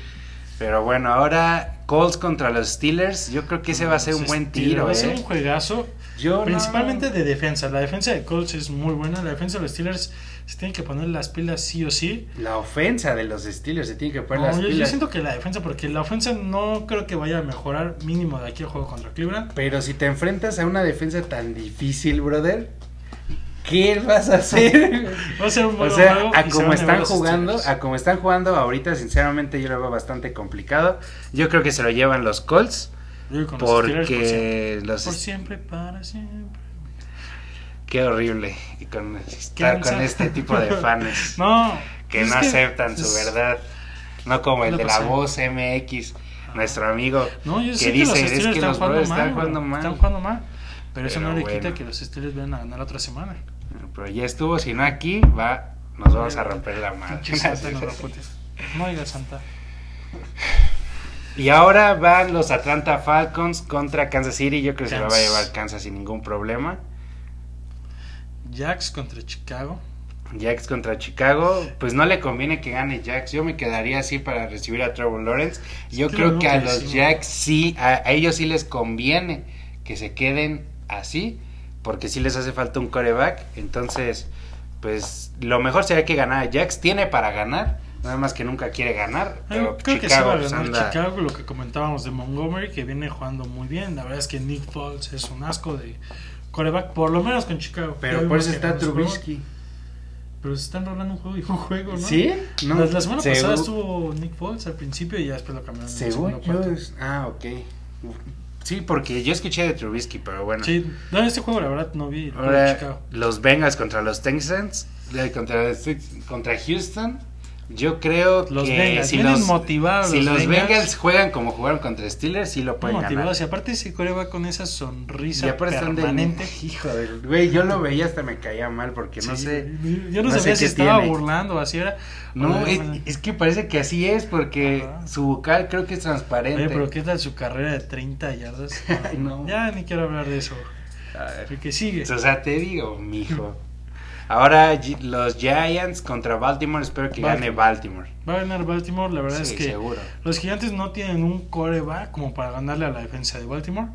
Pero bueno, ahora Colts contra los Steelers. Yo creo que ese va a ser un buen Steelers, tiro, Va a ser ¿eh? un juegazo. Yo no- Principalmente de defensa. La defensa de Colts es muy buena. La defensa de los Steelers se tienen que poner las pilas sí o sí. La ofensa de los Steelers se tiene que poner No, las yo, yo pilas. siento que la defensa, porque la ofensa no creo que vaya a mejorar mínimo de aquí al juego contra Cleveland. Pero si te enfrentas a una defensa tan difícil, brother, ¿qué vas a hacer? Va a ser un o sea, a como a están jugando, a como están jugando ahorita, sinceramente yo lo veo bastante complicado. Yo creo que se lo llevan los Colts Yo con los Steelers por porque los Por siempre, para siempre. Qué horrible y con estar con este tipo de fans. No. que es no aceptan su es- verdad. No como el de la voz MX, nuestro amigo. No, yo que sé dice, que "Es los Steelers que están los jugando brothers mal. están jugando mal". Están jugando mal. Pero, eso Pero no le quita que los Steelers vayan a ganar otra semana. Pero ya estuvo, si no aquí, va, nos vamos a romper la madre. No oiga Santa. y ahora van los Atlanta Falcons contra Kansas City. Yo creo que se va a llevar Kansas sin ningún problema. Jacks contra Chicago. Jacks contra Chicago, pues no le conviene que gane Jacks. Yo me quedaría así para recibir a Trevor Lawrence. Yo creo que a los. Jacks sí, a, a ellos sí les conviene que se queden así, porque sí les hace falta un coreback. Entonces, pues lo mejor sería que ganara Jacks. Tiene para ganar, Nada más que nunca quiere ganar. Pero creo que sí va Chicago a ganar anda- Chicago, lo que comentábamos de Montgomery, que viene jugando muy bien. La verdad es que Nick Foles es un asco de coreback, por lo menos con Chicago. Ya Pero por eso está Trubisky. Pero se están rolando un juego y un juego, ¿no? ¿Sí? No. La, la semana Según- pasada estuvo Nick Foles al principio y ya después lo cambiaron. Según yo es- Ah, ok. Sí, porque yo escuché de Trubisky, pero bueno. Sí, no, este juego la verdad no vi Ahora, Chicago. los Bengals contra los Texans, eh, contra, contra Houston. Yo creo Los que Bengals, si vienen los, motivados si los Bengals. Bengals juegan como jugaron contra Steelers, sí lo pueden motivados. Y ganar. aparte ese coreback con esa sonrisa Y están de permanente. hijo de güey, yo lo veía hasta me caía mal porque no sé. Yo no, sabía si estaba tiene. burlando o así era. No, es, es que parece que así es porque Ajá. su vocal creo que es transparente. Oye, pero ¿qué tal su carrera de 30 yardas? No. Ya ni quiero hablar de eso. A ver. El que sigue. O sea, te digo, mijo. Ahora los Giants contra Baltimore, espero que gane Baltimore. Va a ganar Baltimore. La verdad Sí, es que seguro. los gigantes no tienen un coreback como para ganarle a la defensa de Baltimore.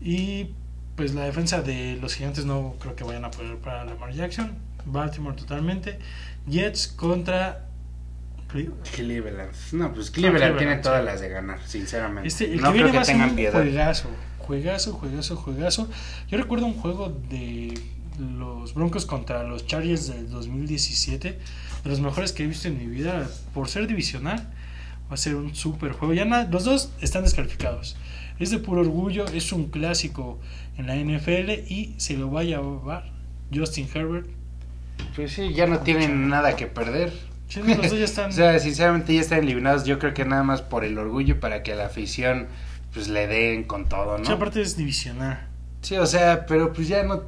Y pues la defensa de los gigantes no creo que vayan a poder para Lamar Jackson. Baltimore totalmente. Jets contra. Cleveland. No, pues Cleveland, Cleveland, tiene sí. todas las de ganar, sinceramente. Este, el no creo que tengan piedad. juegazo, juegazo, juegazo, juegazo. Yo recuerdo un juego de los Broncos contra los Chargers del 2017, de los mejores que he visto en mi vida. Por ser divisional, va a ser un super juego. Ya na- los dos están descalificados. Es de puro orgullo, es un clásico en la NFL y se lo va a llevar Justin Herbert. Pues sí, ya no tienen nada que perder. Sí, los dos ya están. O sea, sinceramente ya están eliminados. Yo creo que nada más por el orgullo para que la afición pues le den con todo, Sí, ¿no? aparte es divisional. Sí, o sea, pero pues ya no,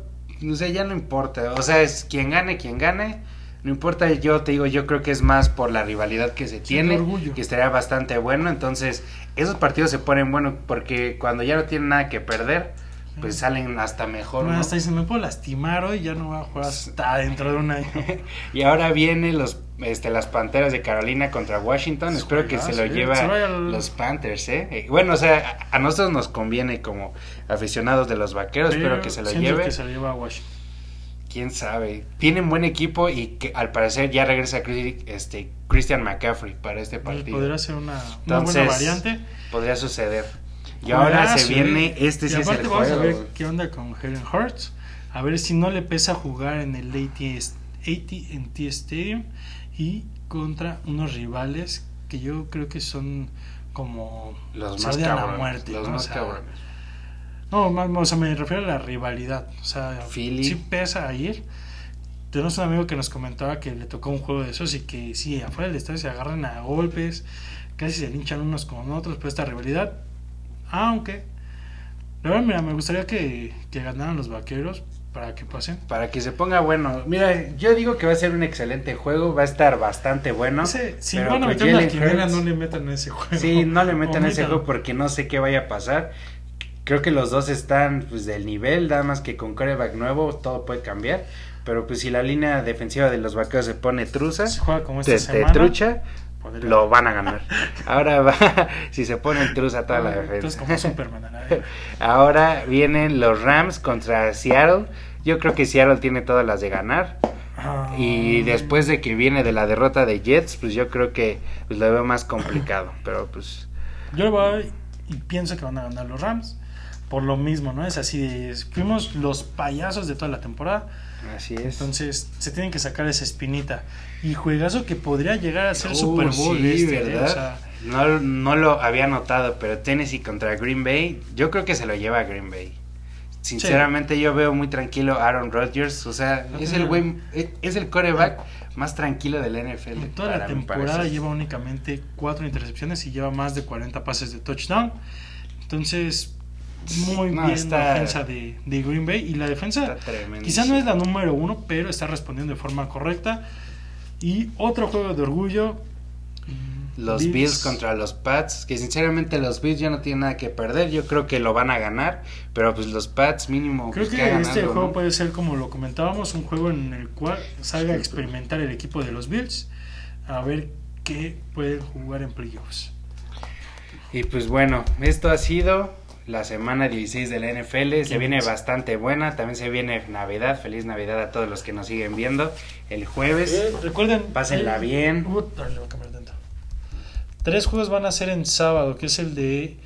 o sea, ya no importa. O sea, es quien gane, quien gane. No importa, yo te digo, yo creo que es más por la rivalidad que se Sí, tiene, que estaría bastante bueno. Entonces, esos partidos se ponen buenos porque cuando ya no tienen nada que perder, pues Sí. salen hasta mejor. Bueno, ¿no? hasta dicen, me puedo lastimar hoy, ya no voy a jugar hasta dentro de un año. Y ahora vienen los, este, las Panteras de Carolina contra Washington. Es Espero que se lo vaya al- los Panthers, ¿eh? Eh, Bueno, o sea, a nosotros nos conviene como aficionados de los vaqueros. espero Pero que se lo lleve. que se lo lleva a Washington. Quién sabe. Tienen buen equipo y que al parecer ya regresa Chris- este, Christian McCaffrey para este partido. Podría ser una, una Entonces, buena variante. Podría suceder. Y ahora se viene, este Y sí es el vamos juego. a ver qué onda con Helen Hurts. A ver si no le pesa jugar en el AT AT&T Stadium y contra unos rivales que yo creo que son como Los más cabrones. muerte, los ¿no? más O sea, cabrones. No, más, o sea, me refiero a la rivalidad. O sea, Philly. sí pesa a ir. Tenemos un amigo que nos comentaba que le tocó un juego de esos y que sí, afuera del estadio se agarran a golpes, casi se linchan unos con otros por esta rivalidad. Aunque, la verdad, mira, me gustaría que, que ganaran los vaqueros para que pasen. Para que se ponga bueno. Mira, yo digo que va a ser un excelente juego. Va a estar bastante bueno. Ese, si pero van a meter una quimera, no le metan ese juego. Sí, no le metan ese juego porque no sé qué vaya a pasar. Creo que los dos están pues del nivel, nada más que con coreback nuevo todo puede cambiar. Pero pues si la línea defensiva de los vaqueros se pone truza, Si juega como esta de, de semana, trucha, lo van a ganar. Ahora va, si se pone truza toda la Entonces, como defensa. Superman. a. Ahora vienen los Rams contra Seattle. Yo creo que Seattle tiene todas las de ganar. Ah. Y después de que viene de la derrota de Jets, pues yo creo que pues, lo veo más complicado. Pero pues Yo voy y pienso que van a ganar los Rams. Por lo mismo, ¿no? Es así de... Fuimos los payasos de toda la temporada. así es. Entonces se tienen que sacar esa espinita. Y juegazo que podría llegar a ser Uh, Super Bowl sí, este, ¿eh? ¿verdad? O sea, no, no lo había notado, pero Tennessee contra Green Bay, yo creo que se lo lleva a Green Bay. Sinceramente yo veo muy tranquilo a Aaron Rodgers, o sea, No es el buen, es el coreback más tranquilo del NFL. en toda la para temporada lleva únicamente cuatro intercepciones y lleva más de 40 pases de touchdown. Entonces, muy No, bien está- la defensa de, de Green Bay. Y la defensa quizá no es la número uno, pero está respondiendo de forma correcta. Y otro juego de orgullo. Los Bills. contra los Pats, que sinceramente los Bills ya no tienen nada que perder, yo creo que lo van a ganar, pero pues los Pats mínimo Creo pues, que este algo, juego ¿no? puede ser como lo comentábamos, un juego en el cual salga a experimentar el equipo de los Bills, a ver qué pueden jugar en playoffs. Y pues bueno, esto ha sido la semana 16 de la NFL. Se viene bastante buena. También se viene Navidad. Feliz Navidad a todos los que nos siguen viendo. El jueves. Eh, recuerden. Pásenla eh, bien. uh, dale, voy a cambiar tanto. Tres juegos van a ser en sábado, que es el de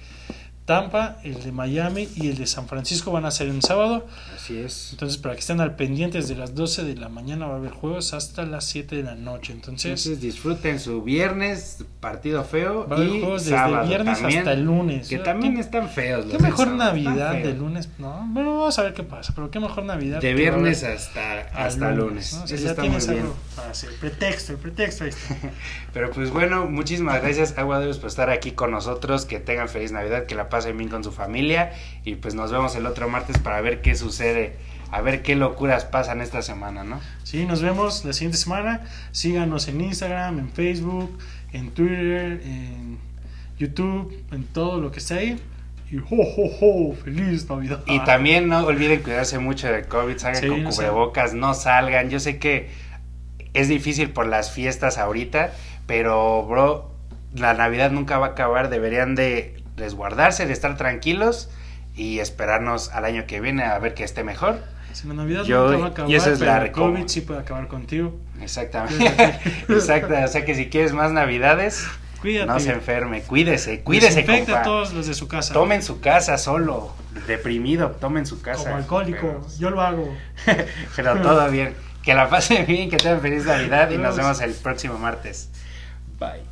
Tampa, el de Miami y el de San Francisco van a ser en sábado. Así es. Entonces, para que estén al pendiente, desde las 12 de la mañana va a haber juegos hasta las 7 de la noche. Entonces, Entonces disfruten su viernes, partido feo. va a haber y juegos desde sábado viernes también, hasta el lunes. Que también ¿qué- están feos. los Qué mejor sábado, Navidad de lunes, ¿no? Bueno, vamos a ver qué pasa, pero qué mejor Navidad. De viernes hasta, hasta lunes. ¿no? O sea, Eso ya está muy tienes bien. algo para hacer. Pretexto, el pretexto ahí está. Pero pues bueno, muchísimas gracias Aguaderos por estar aquí con nosotros. Que tengan feliz Navidad, que la pasen bien con su familia. Y pues nos vemos el otro martes para ver qué sucede. A ver qué locuras pasan esta semana, ¿no? Sí, nos vemos la siguiente semana. Síganos en Instagram, en Facebook, en Twitter, en YouTube, en todo lo que está ahí. Y ho, ho, ho, feliz Navidad. Y también no olviden cuidarse mucho del COVID, salgan Sí, con no cubrebocas, no salgan. Yo sé que es difícil por las fiestas ahorita, pero bro, la Navidad nunca va a acabar. Deberían de resguardarse, de estar tranquilos y esperarnos al año que viene a ver que esté mejor. Si la Navidad Yo- nunca va a acabar, y esa es la pero COVID sí puede acabar contigo. Exactamente. Exacto. O sea que si quieres más Navidades, Cuídate. no se enferme. Cuídese, cuídese, compa. a todos los de su casa. Tomen su casa solo, deprimido, tomen su casa. Como alcohólico. Pero- Yo lo hago. Pero todo bien. Que la pasen bien, que tengan feliz Navidad y nos vemos el próximo martes. Bye.